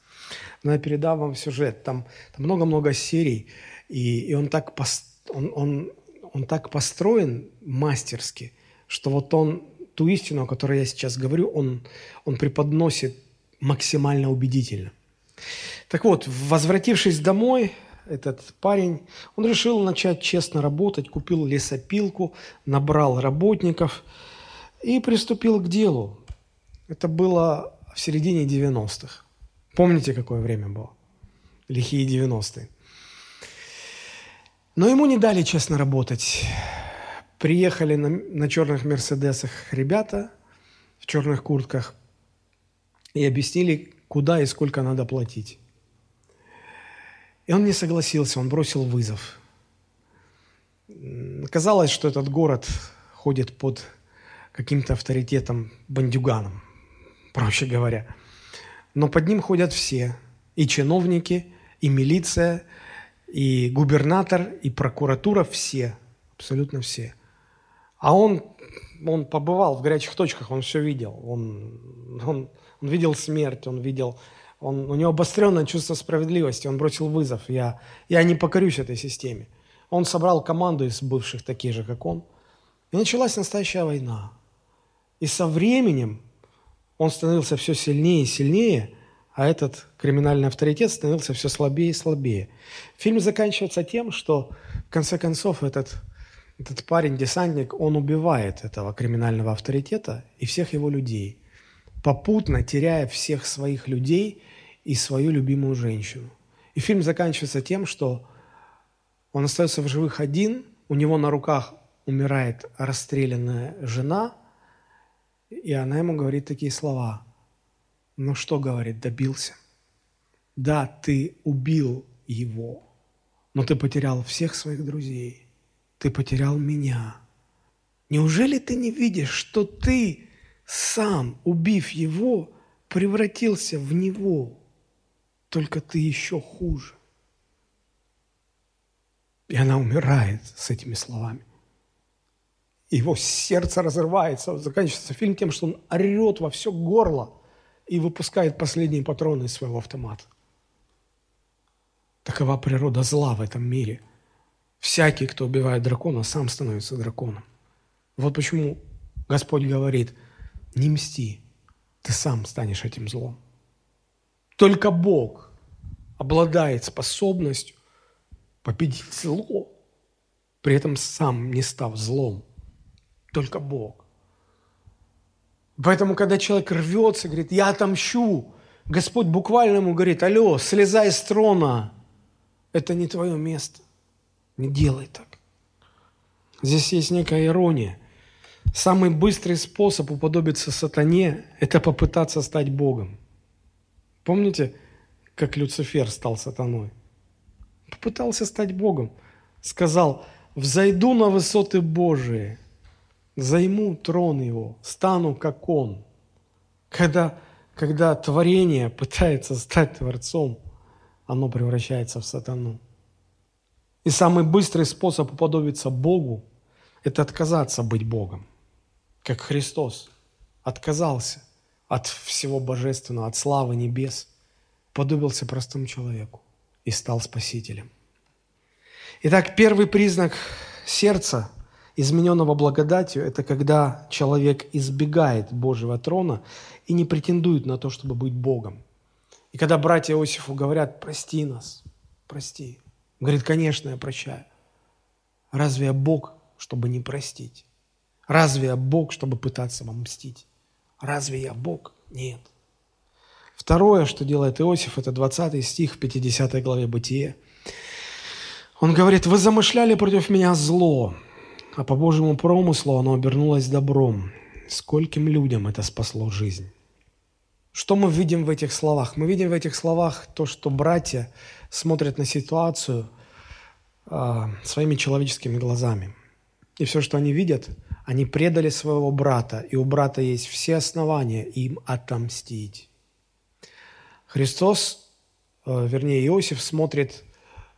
Но я передам вам сюжет. Там много-много серий, и, и он, так пос, он, он, он так построен мастерски, что вот он ту истину, о которой я сейчас говорю, он, он преподносит максимально убедительно. Так вот, возвратившись домой, этот парень, он решил начать честно работать, купил лесопилку, набрал работников и приступил к делу. Это было в середине 90-х. Помните, какое время было? Лихие 90-е. Но ему не дали честно работать. Приехали на, на черных Мерседесах ребята в черных куртках и объяснили, куда и сколько надо платить. И он не согласился, он бросил вызов. Казалось, что этот город ходит под каким-то авторитетом бандюганом, проще говоря. Но под ним ходят все, и чиновники, и милиция, и губернатор, и прокуратура, все, абсолютно все. А он, он побывал в горячих точках, он все видел. Он, он, он видел смерть, он видел... Он, у него обостренное чувство справедливости, он бросил вызов. Я, я не покорюсь этой системе. Он собрал команду из бывших, таких же, как он. И началась настоящая война. И со временем он становился все сильнее и сильнее, а этот криминальный авторитет становился все слабее и слабее. Фильм заканчивается тем, что в конце концов этот, этот парень-десантник, он убивает этого криминального авторитета и всех его людей, попутно теряя всех своих людей и свою любимую женщину. И фильм заканчивается тем, что он остается в живых один, у него на руках умирает расстрелянная жена, и она ему говорит такие слова. Ну что, говорит, добился? Да, ты убил его, но ты потерял всех своих друзей, ты потерял меня. Неужели ты не видишь, что ты сам, убив его, превратился в него, только ты еще хуже? И она умирает с этими словами. Его сердце разрывается. Заканчивается фильм тем, что он орет во все горло и выпускает последние патроны из своего автомата. Такова природа зла в этом мире. Всякий, кто убивает дракона, сам становится драконом. Вот почему Господь говорит, не мсти, ты сам станешь этим злом. Только Бог обладает способностью победить зло, при этом сам не став злом. Только Бог. Поэтому, когда человек рвется, говорит, я отомщу, Господь буквально ему говорит, алло, слезай с трона, это не твое место, не делай так. Здесь есть некая ирония. Самый быстрый способ уподобиться сатане – это попытаться стать Богом. Помните, как Люцифер стал сатаной? Попытался стать Богом. Сказал, взойду на высоты Божии, займу трон его, стану как он. Когда, когда творение пытается стать Творцом, оно превращается в сатану. И самый быстрый способ уподобиться Богу – это отказаться быть Богом, как Христос отказался от всего божественного, от славы небес, подобился простому человеку и стал спасителем. Итак, первый признак сердца, измененного благодатью, это когда человек избегает Божьего трона и не претендует на то, чтобы быть Богом. И когда братья Иосифу говорят, прости нас, прости. Он говорит, конечно, я прощаю. Разве я Бог, чтобы не простить? Разве я Бог, чтобы пытаться вам мстить? Разве я Бог? Нет. Второе, что делает Иосиф, это 20 стих в 50 главе Бытия. Он говорит, вы замышляли против меня зло, а по Божьему промыслу оно обернулось добром. Скольким людям это спасло жизнь? Что мы видим в этих словах? Мы видим в этих словах то, что братья смотрят на ситуацию э, своими человеческими глазами. И все, что они видят, они предали своего брата, и у брата есть все основания им отомстить. Христос, э, вернее Иосиф, смотрит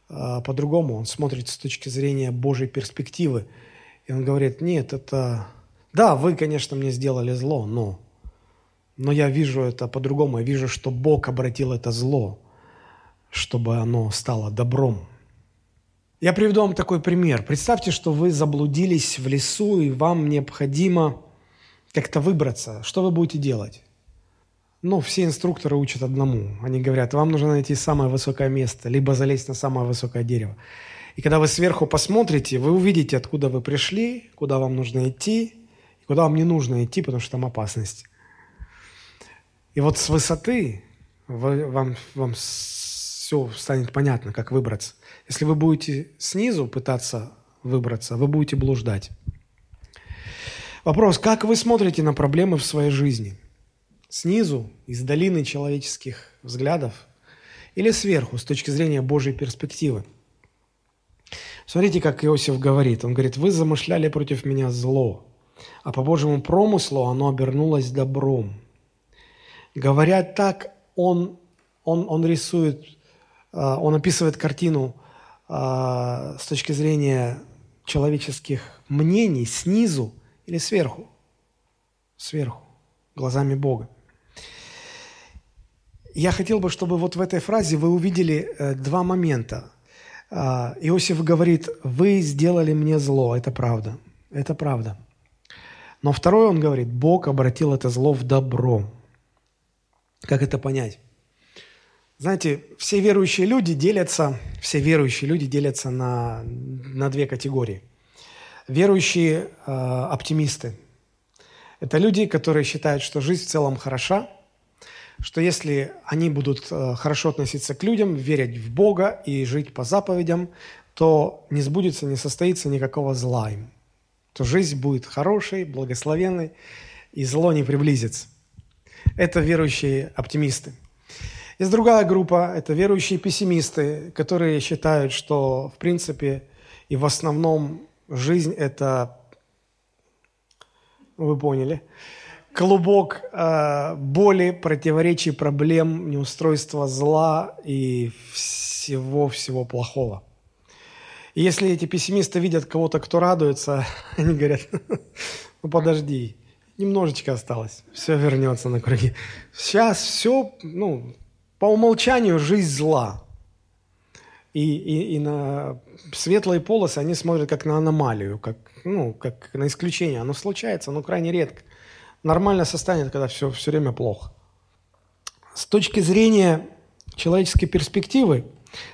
э, по-другому. Он смотрит с точки зрения Божьей перспективы. Он говорит, нет, это... Да, вы, конечно, мне сделали зло, но... Но я вижу это по-другому. Я вижу, что Бог обратил это зло, чтобы оно стало добром. Я приведу вам такой пример. Представьте, что вы заблудились в лесу, и вам необходимо как-то выбраться. Что вы будете делать? Ну, все инструкторы учат одному. Они говорят, вам нужно найти самое высокое место, либо залезть на самое высокое дерево. И когда вы сверху посмотрите, вы увидите, откуда вы пришли, куда вам нужно идти, и куда вам не нужно идти, потому что там опасность. И вот с высоты вы- вам, вам все станет понятно, как выбраться. Если вы будете снизу пытаться выбраться, вы будете блуждать. Вопрос, как вы смотрите на проблемы в своей жизни? Снизу, из долины человеческих взглядов, или сверху, с точки зрения Божьей перспективы? Смотрите, как Иосиф говорит. Он говорит, вы замышляли против меня зло, а по Божьему промыслу оно обернулось добром. Говоря так, он, он, он рисует, а, он описывает картину а, с точки зрения человеческих мнений снизу или сверху? Сверху, глазами Бога. Я хотел бы, чтобы вот в этой фразе вы увидели э, два момента. А, Иосиф говорит, вы сделали мне зло, это правда, это правда. Но второй он говорит, Бог обратил это зло в добро. Как это понять? Знаете, все верующие люди делятся, все верующие люди делятся на, на две категории. Верующие э, оптимисты. Это люди, которые считают, что жизнь в целом хороша, что если они будут э, хорошо относиться к людям, верить в Бога и жить по заповедям, то не сбудется, не состоится никакого зла им. То жизнь будет хорошей, благословенной, и зло не приблизится. Это верующие оптимисты. Есть другая группа, это верующие пессимисты, которые считают, что в принципе и в основном жизнь – это, вы поняли, клубок э, боли, противоречий, проблем, неустройства зла и всего-всего плохого. И если эти пессимисты видят кого-то, кто радуется, они говорят, ну подожди, немножечко осталось, все вернется на круги. Сейчас все, ну, по умолчанию жизнь зла. И, и, и на светлые полосы они смотрят как на аномалию, как, ну, как на исключение. Оно случается, но крайне редко. Нормальное состояние, когда все, все время плохо. С точки зрения человеческой перспективы,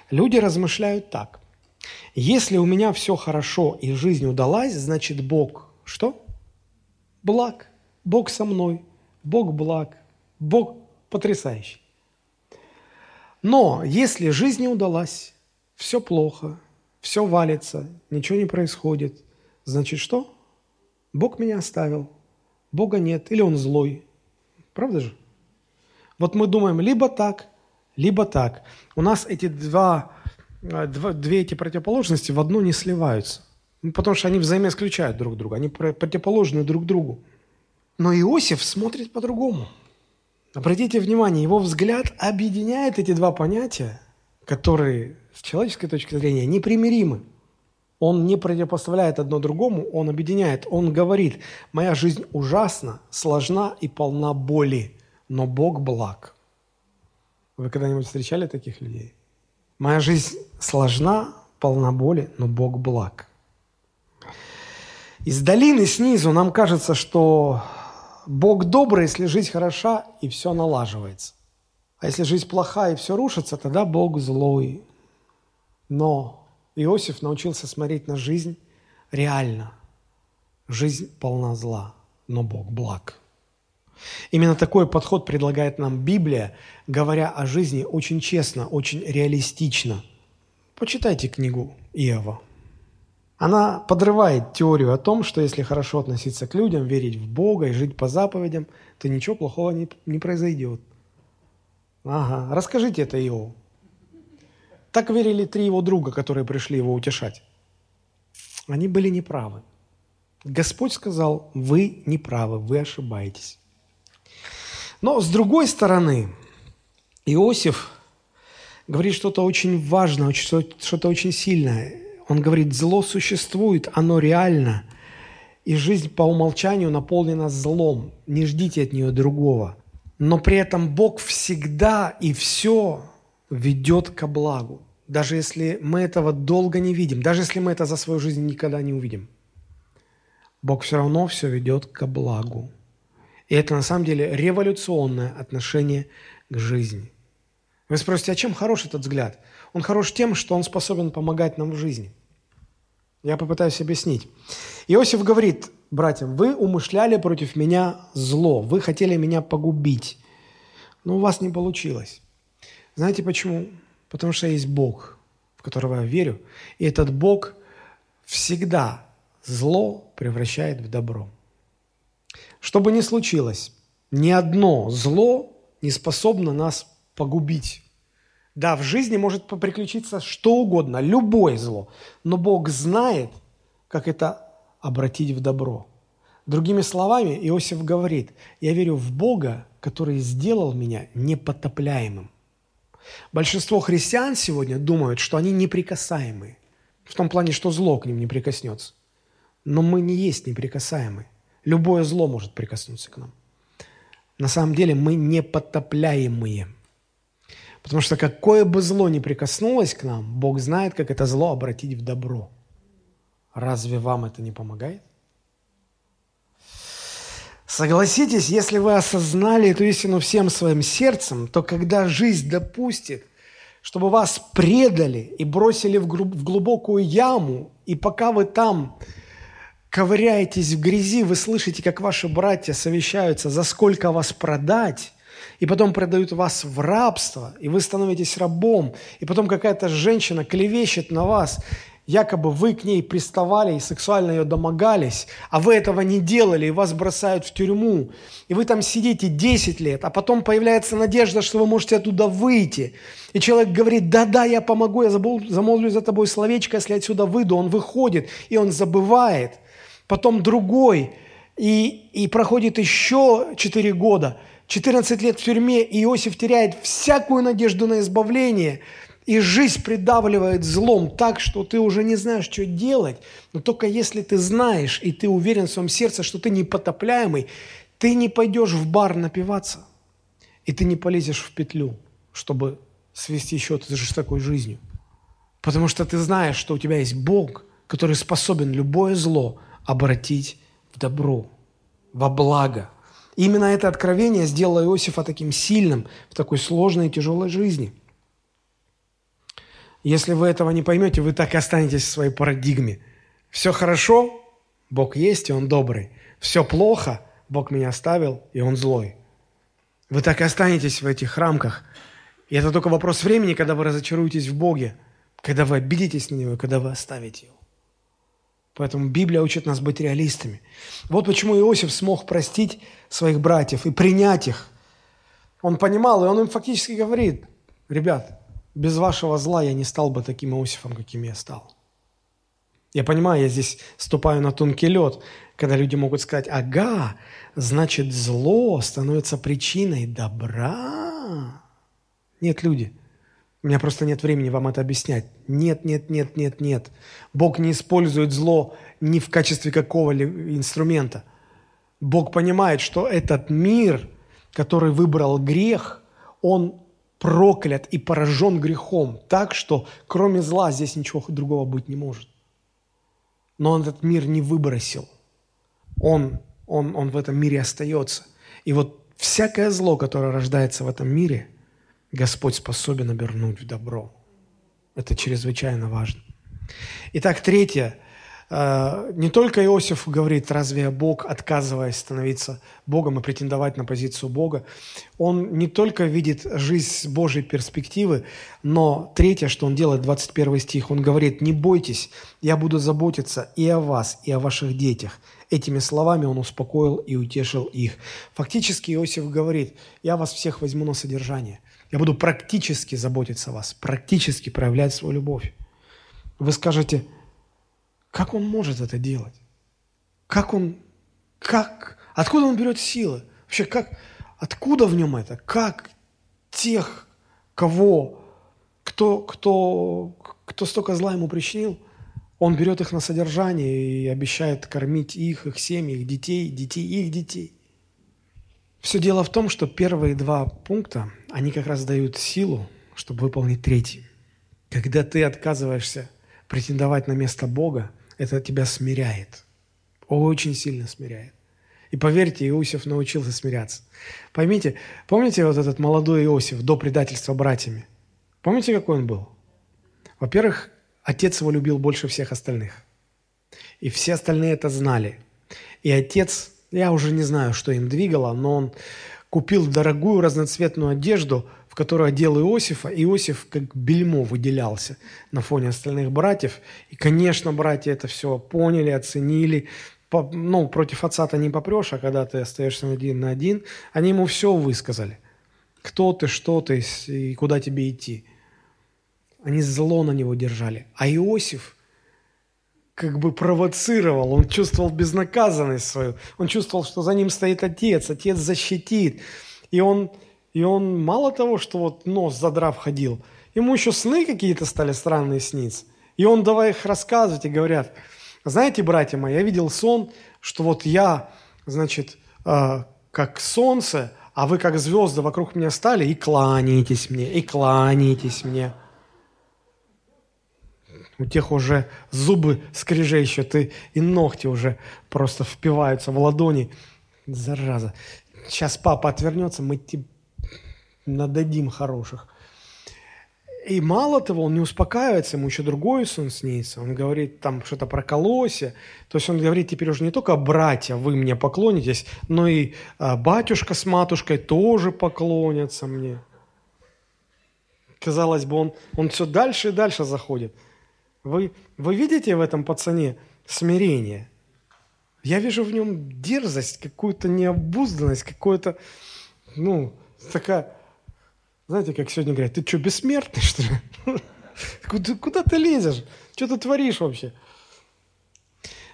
люди размышляют так. Если у меня все хорошо и жизнь удалась, значит Бог что? Благ. Бог со мной. Бог благ. Бог потрясающий. Но если жизнь не удалась, все плохо, все валится, ничего не происходит, значит что? Бог меня оставил, Бога нет, или Он злой. Правда же? Вот мы думаем либо так, либо так. У нас эти два, э, два две эти противоположности в одну не сливаются. Ну, потому что они взаимоисключают друг друга, они противоположны друг другу. Но Иосиф смотрит по-другому – Обратите внимание, его взгляд объединяет эти два понятия, которые с человеческой точки зрения непримиримы. Он не противопоставляет одно другому, он объединяет. Он говорит, моя жизнь ужасна, сложна и полна боли, но Бог благ. Вы когда-нибудь встречали таких людей? Моя жизнь сложна, полна боли, но Бог благ. Из долины снизу нам кажется, что Бог добрый, если жизнь хороша, и все налаживается. А если жизнь плоха, и все рушится, тогда Бог злой. Но Иосиф научился смотреть на жизнь реально. Жизнь полна зла, но Бог благ. Именно такой подход предлагает нам Библия, говоря о жизни очень честно, очень реалистично. Почитайте книгу Иова. Она подрывает теорию о том, что если хорошо относиться к людям, верить в Бога и жить по заповедям, то ничего плохого не, не произойдет. Ага, расскажите это Иову. Так верили три его друга, которые пришли его утешать. Они были неправы. Господь сказал, вы неправы, вы ошибаетесь. Но с другой стороны, Иосиф говорит что-то очень важное, что-то очень сильное. Он говорит, зло существует, оно реально, и жизнь по умолчанию наполнена злом. Не ждите от нее другого. Но при этом Бог всегда и все ведет ко благу. Даже если мы этого долго не видим, даже если мы это за свою жизнь никогда не увидим. Бог все равно все ведет ко благу. И это на самом деле революционное отношение к жизни. Вы спросите, а чем хорош этот взгляд? Он хорош тем, что он способен помогать нам в жизни. Я попытаюсь объяснить. Иосиф говорит братьям, вы умышляли против меня зло, вы хотели меня погубить, но у вас не получилось. Знаете почему? Потому что есть Бог, в которого я верю. И этот Бог всегда зло превращает в добро. Что бы ни случилось, ни одно зло не способно нас погубить. Да, в жизни может приключиться что угодно, любое зло, но Бог знает, как это обратить в добро. Другими словами, Иосиф говорит, я верю в Бога, который сделал меня непотопляемым. Большинство христиан сегодня думают, что они неприкасаемые. В том плане, что зло к ним не прикоснется. Но мы не есть неприкасаемые. Любое зло может прикоснуться к нам. На самом деле мы непотопляемые. Потому что какое бы зло ни прикоснулось к нам, Бог знает, как это зло обратить в добро. Разве вам это не помогает? Согласитесь, если вы осознали эту истину всем своим сердцем, то когда жизнь допустит, чтобы вас предали и бросили в глубокую яму, и пока вы там ковыряетесь в грязи, вы слышите, как ваши братья совещаются, за сколько вас продать, и потом продают вас в рабство, и вы становитесь рабом, и потом какая-то женщина клевещет на вас, якобы вы к ней приставали и сексуально ее домогались, а вы этого не делали, и вас бросают в тюрьму, и вы там сидите 10 лет, а потом появляется надежда, что вы можете оттуда выйти. И человек говорит, да-да, я помогу, я замолвлю за тобой словечко, если отсюда выйду. Он выходит, и он забывает. Потом другой, и, и проходит еще 4 года, 14 лет в тюрьме, и Иосиф теряет всякую надежду на избавление – и жизнь придавливает злом так, что ты уже не знаешь, что делать. Но только если ты знаешь, и ты уверен в своем сердце, что ты непотопляемый, ты не пойдешь в бар напиваться. И ты не полезешь в петлю, чтобы свести счеты с такой жизнью. Потому что ты знаешь, что у тебя есть Бог, который способен любое зло обратить в добро, во благо. И именно это откровение сделало Иосифа таким сильным в такой сложной и тяжелой жизни – если вы этого не поймете, вы так и останетесь в своей парадигме. Все хорошо, Бог есть, и Он добрый. Все плохо, Бог меня оставил, и Он злой. Вы так и останетесь в этих рамках. И это только вопрос времени, когда вы разочаруетесь в Боге, когда вы обидитесь на Него, когда вы оставите Его. Поэтому Библия учит нас быть реалистами. Вот почему Иосиф смог простить своих братьев и принять их. Он понимал, и он им фактически говорит, ребят, без вашего зла я не стал бы таким Иосифом, каким я стал. Я понимаю, я здесь ступаю на тонкий лед, когда люди могут сказать, ага, значит, зло становится причиной добра. Нет, люди, у меня просто нет времени вам это объяснять. Нет, нет, нет, нет, нет. Бог не использует зло ни в качестве какого-либо инструмента. Бог понимает, что этот мир, который выбрал грех, он проклят и поражен грехом, так что кроме зла здесь ничего другого быть не может. Но он этот мир не выбросил. Он, он, он в этом мире остается. И вот всякое зло, которое рождается в этом мире, Господь способен обернуть в добро. Это чрезвычайно важно. Итак, третье – не только Иосиф говорит, разве Бог, отказываясь становиться Богом и претендовать на позицию Бога, он не только видит жизнь с Божьей перспективы, но третье, что он делает, 21 стих, он говорит, не бойтесь, я буду заботиться и о вас, и о ваших детях. Этими словами он успокоил и утешил их. Фактически Иосиф говорит, я вас всех возьму на содержание. Я буду практически заботиться о вас, практически проявлять свою любовь. Вы скажете – как он может это делать? Как он, как, откуда он берет силы? Вообще, как, откуда в нем это? Как тех, кого, кто, кто, кто столько зла ему причинил, он берет их на содержание и обещает кормить их, их семьи, их детей, детей, их детей. Все дело в том, что первые два пункта, они как раз дают силу, чтобы выполнить третий. Когда ты отказываешься претендовать на место Бога, это тебя смиряет. Очень сильно смиряет. И поверьте, Иосиф научился смиряться. Поймите, помните вот этот молодой Иосиф до предательства братьями? Помните, какой он был? Во-первых, отец его любил больше всех остальных. И все остальные это знали. И отец, я уже не знаю, что им двигало, но он купил дорогую разноцветную одежду, которой одел Иосифа. Иосиф как бельмо выделялся на фоне остальных братьев. И, конечно, братья это все поняли, оценили. По, ну, против отца-то не попрешь, а когда ты остаешься один на один, они ему все высказали. Кто ты, что ты и куда тебе идти. Они зло на него держали. А Иосиф как бы провоцировал, он чувствовал безнаказанность свою, он чувствовал, что за ним стоит отец, отец защитит. И он и он мало того, что вот нос задрав ходил, ему еще сны какие-то стали странные сниться. И он давай их рассказывать и говорят, знаете, братья мои, я видел сон, что вот я, значит, э, как солнце, а вы как звезды вокруг меня стали и кланяетесь мне, и кланяетесь мне. У тех уже зубы скрежещут, и, и ногти уже просто впиваются в ладони. Зараза. Сейчас папа отвернется, мы тебе нададим хороших. И мало того, он не успокаивается, ему еще другой сон снится. Он говорит там что-то про колосья. То есть он говорит теперь уже не только братья, вы мне поклонитесь, но и а, батюшка с матушкой тоже поклонятся мне. Казалось бы, он, он все дальше и дальше заходит. Вы, вы видите в этом пацане смирение? Я вижу в нем дерзость, какую-то необузданность, какую-то, ну, такая знаете, как сегодня говорят, ты что, бессмертный, что ли? Куда, куда ты лезешь? Что ты творишь вообще?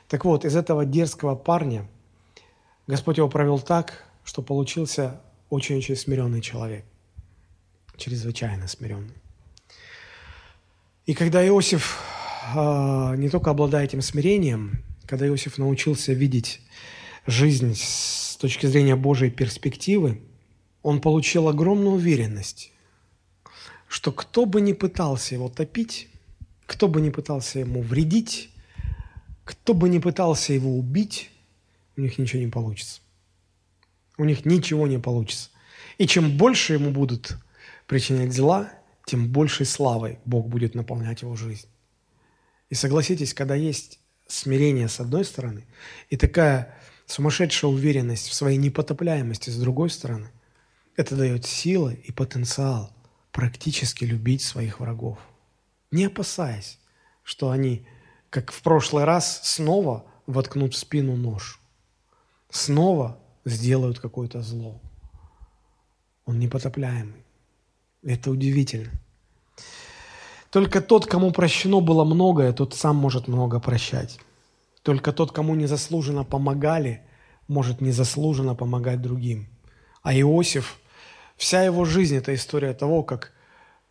Так вот, из этого дерзкого парня Господь его провел так, что получился очень-очень смиренный человек. Чрезвычайно смиренный. И когда Иосиф э, не только обладая этим смирением, когда Иосиф научился видеть жизнь с точки зрения Божьей перспективы, он получил огромную уверенность, что кто бы ни пытался его топить, кто бы ни пытался ему вредить, кто бы ни пытался его убить, у них ничего не получится. У них ничего не получится. И чем больше ему будут причинять зла, тем большей славой Бог будет наполнять его жизнь. И согласитесь, когда есть смирение с одной стороны и такая сумасшедшая уверенность в своей непотопляемости с другой стороны – это дает силы и потенциал практически любить своих врагов, не опасаясь, что они, как в прошлый раз, снова воткнут в спину нож, снова сделают какое-то зло. Он непотопляемый. Это удивительно. Только тот, кому прощено было многое, тот сам может много прощать. Только тот, кому незаслуженно помогали, может незаслуженно помогать другим. А Иосиф – Вся его жизнь – это история того, как,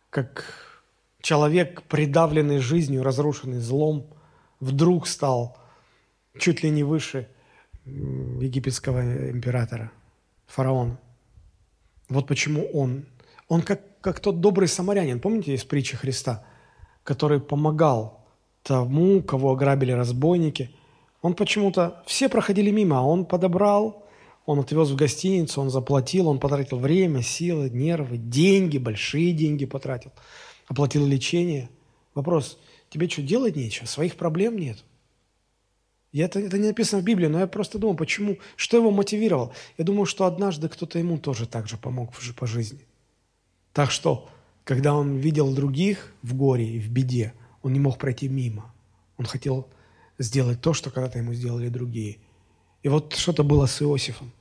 как человек, придавленный жизнью, разрушенный злом, вдруг стал чуть ли не выше египетского императора, фараона. Вот почему он. Он как, как тот добрый самарянин, помните из притчи Христа, который помогал тому, кого ограбили разбойники. Он почему-то, все проходили мимо, а он подобрал, он отвез в гостиницу, он заплатил, он потратил время, силы, нервы, деньги, большие деньги потратил. Оплатил лечение. Вопрос, тебе что, делать нечего? Своих проблем нет. Я, это, это не написано в Библии, но я просто думал, почему, что его мотивировало. Я думаю, что однажды кто-то ему тоже так же помог по жизни. Так что, когда он видел других в горе и в беде, он не мог пройти мимо. Он хотел сделать то, что когда-то ему сделали другие – и вот что-то было с Иосифом.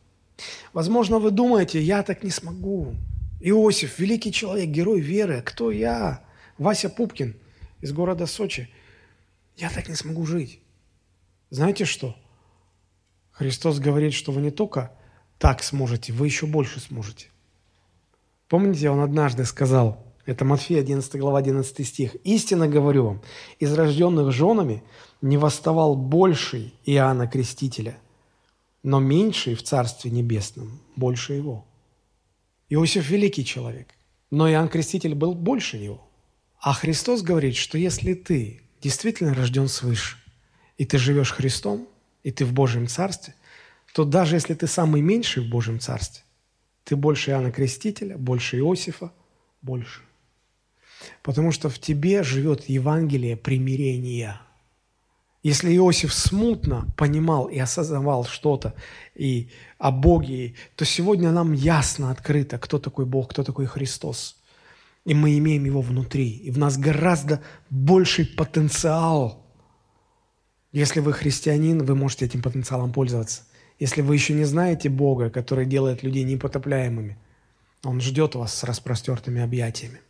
Возможно, вы думаете, я так не смогу. Иосиф, великий человек, герой веры. Кто я? Вася Пупкин из города Сочи. Я так не смогу жить. Знаете что? Христос говорит, что вы не только так сможете, вы еще больше сможете. Помните, он однажды сказал, это Матфея 11 глава 11 стих, «Истинно говорю вам, из рожденных женами не восставал больший Иоанна Крестителя, но меньший в Царстве Небесном больше его. Иосиф – великий человек, но Иоанн Креститель был больше него. А Христос говорит, что если ты действительно рожден свыше, и ты живешь Христом, и ты в Божьем Царстве, то даже если ты самый меньший в Божьем Царстве, ты больше Иоанна Крестителя, больше Иосифа, больше. Потому что в тебе живет Евангелие примирения – если Иосиф смутно понимал и осознавал что-то и о Боге, то сегодня нам ясно открыто, кто такой Бог, кто такой Христос. И мы имеем его внутри. И в нас гораздо больший потенциал. Если вы христианин, вы можете этим потенциалом пользоваться. Если вы еще не знаете Бога, который делает людей непотопляемыми, Он ждет вас с распростертыми объятиями.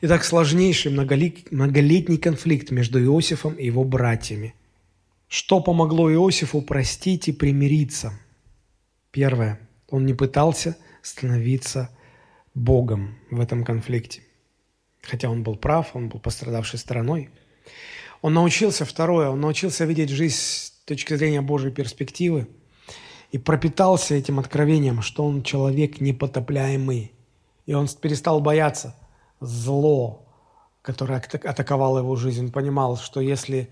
Итак, сложнейший многолетний конфликт между Иосифом и его братьями. Что помогло Иосифу простить и примириться? Первое. Он не пытался становиться Богом в этом конфликте. Хотя он был прав, он был пострадавшей стороной. Он научился, второе, он научился видеть жизнь с точки зрения Божьей перспективы и пропитался этим откровением, что он человек непотопляемый. И он перестал бояться зло, которое атаковало его жизнь. Он понимал, что если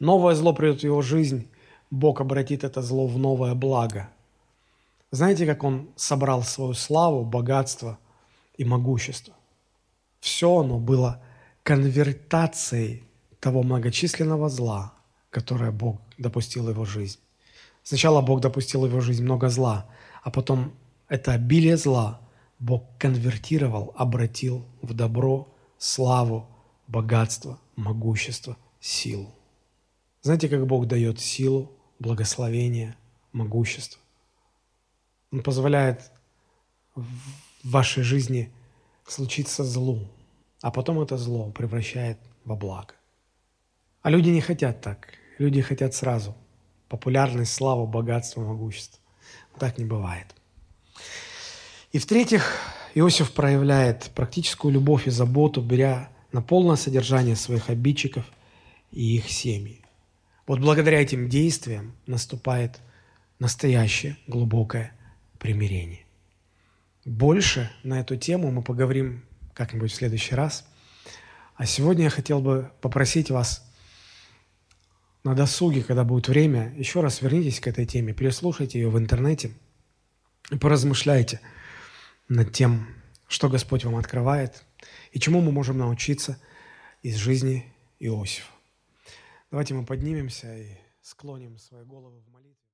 новое зло придет в его жизнь, Бог обратит это зло в новое благо. Знаете, как он собрал свою славу, богатство – и могущество. Все оно было конвертацией того многочисленного зла, которое Бог допустил в его жизнь. Сначала Бог допустил в его жизнь много зла, а потом это обилие зла Бог конвертировал, обратил в добро, славу, богатство, могущество, силу. Знаете, как Бог дает силу, благословение, могущество? Он позволяет в вашей жизни случится злу, а потом это зло превращает во благо. А люди не хотят так. Люди хотят сразу. Популярность, славу, богатство, могущество. Так не бывает. И в-третьих, Иосиф проявляет практическую любовь и заботу, беря на полное содержание своих обидчиков и их семьи. Вот благодаря этим действиям наступает настоящее глубокое примирение. Больше на эту тему мы поговорим как-нибудь в следующий раз. А сегодня я хотел бы попросить вас на досуге, когда будет время, еще раз вернитесь к этой теме, переслушайте ее в интернете и поразмышляйте над тем, что Господь вам открывает и чему мы можем научиться из жизни Иосифа. Давайте мы поднимемся и склоним свои головы в молитве.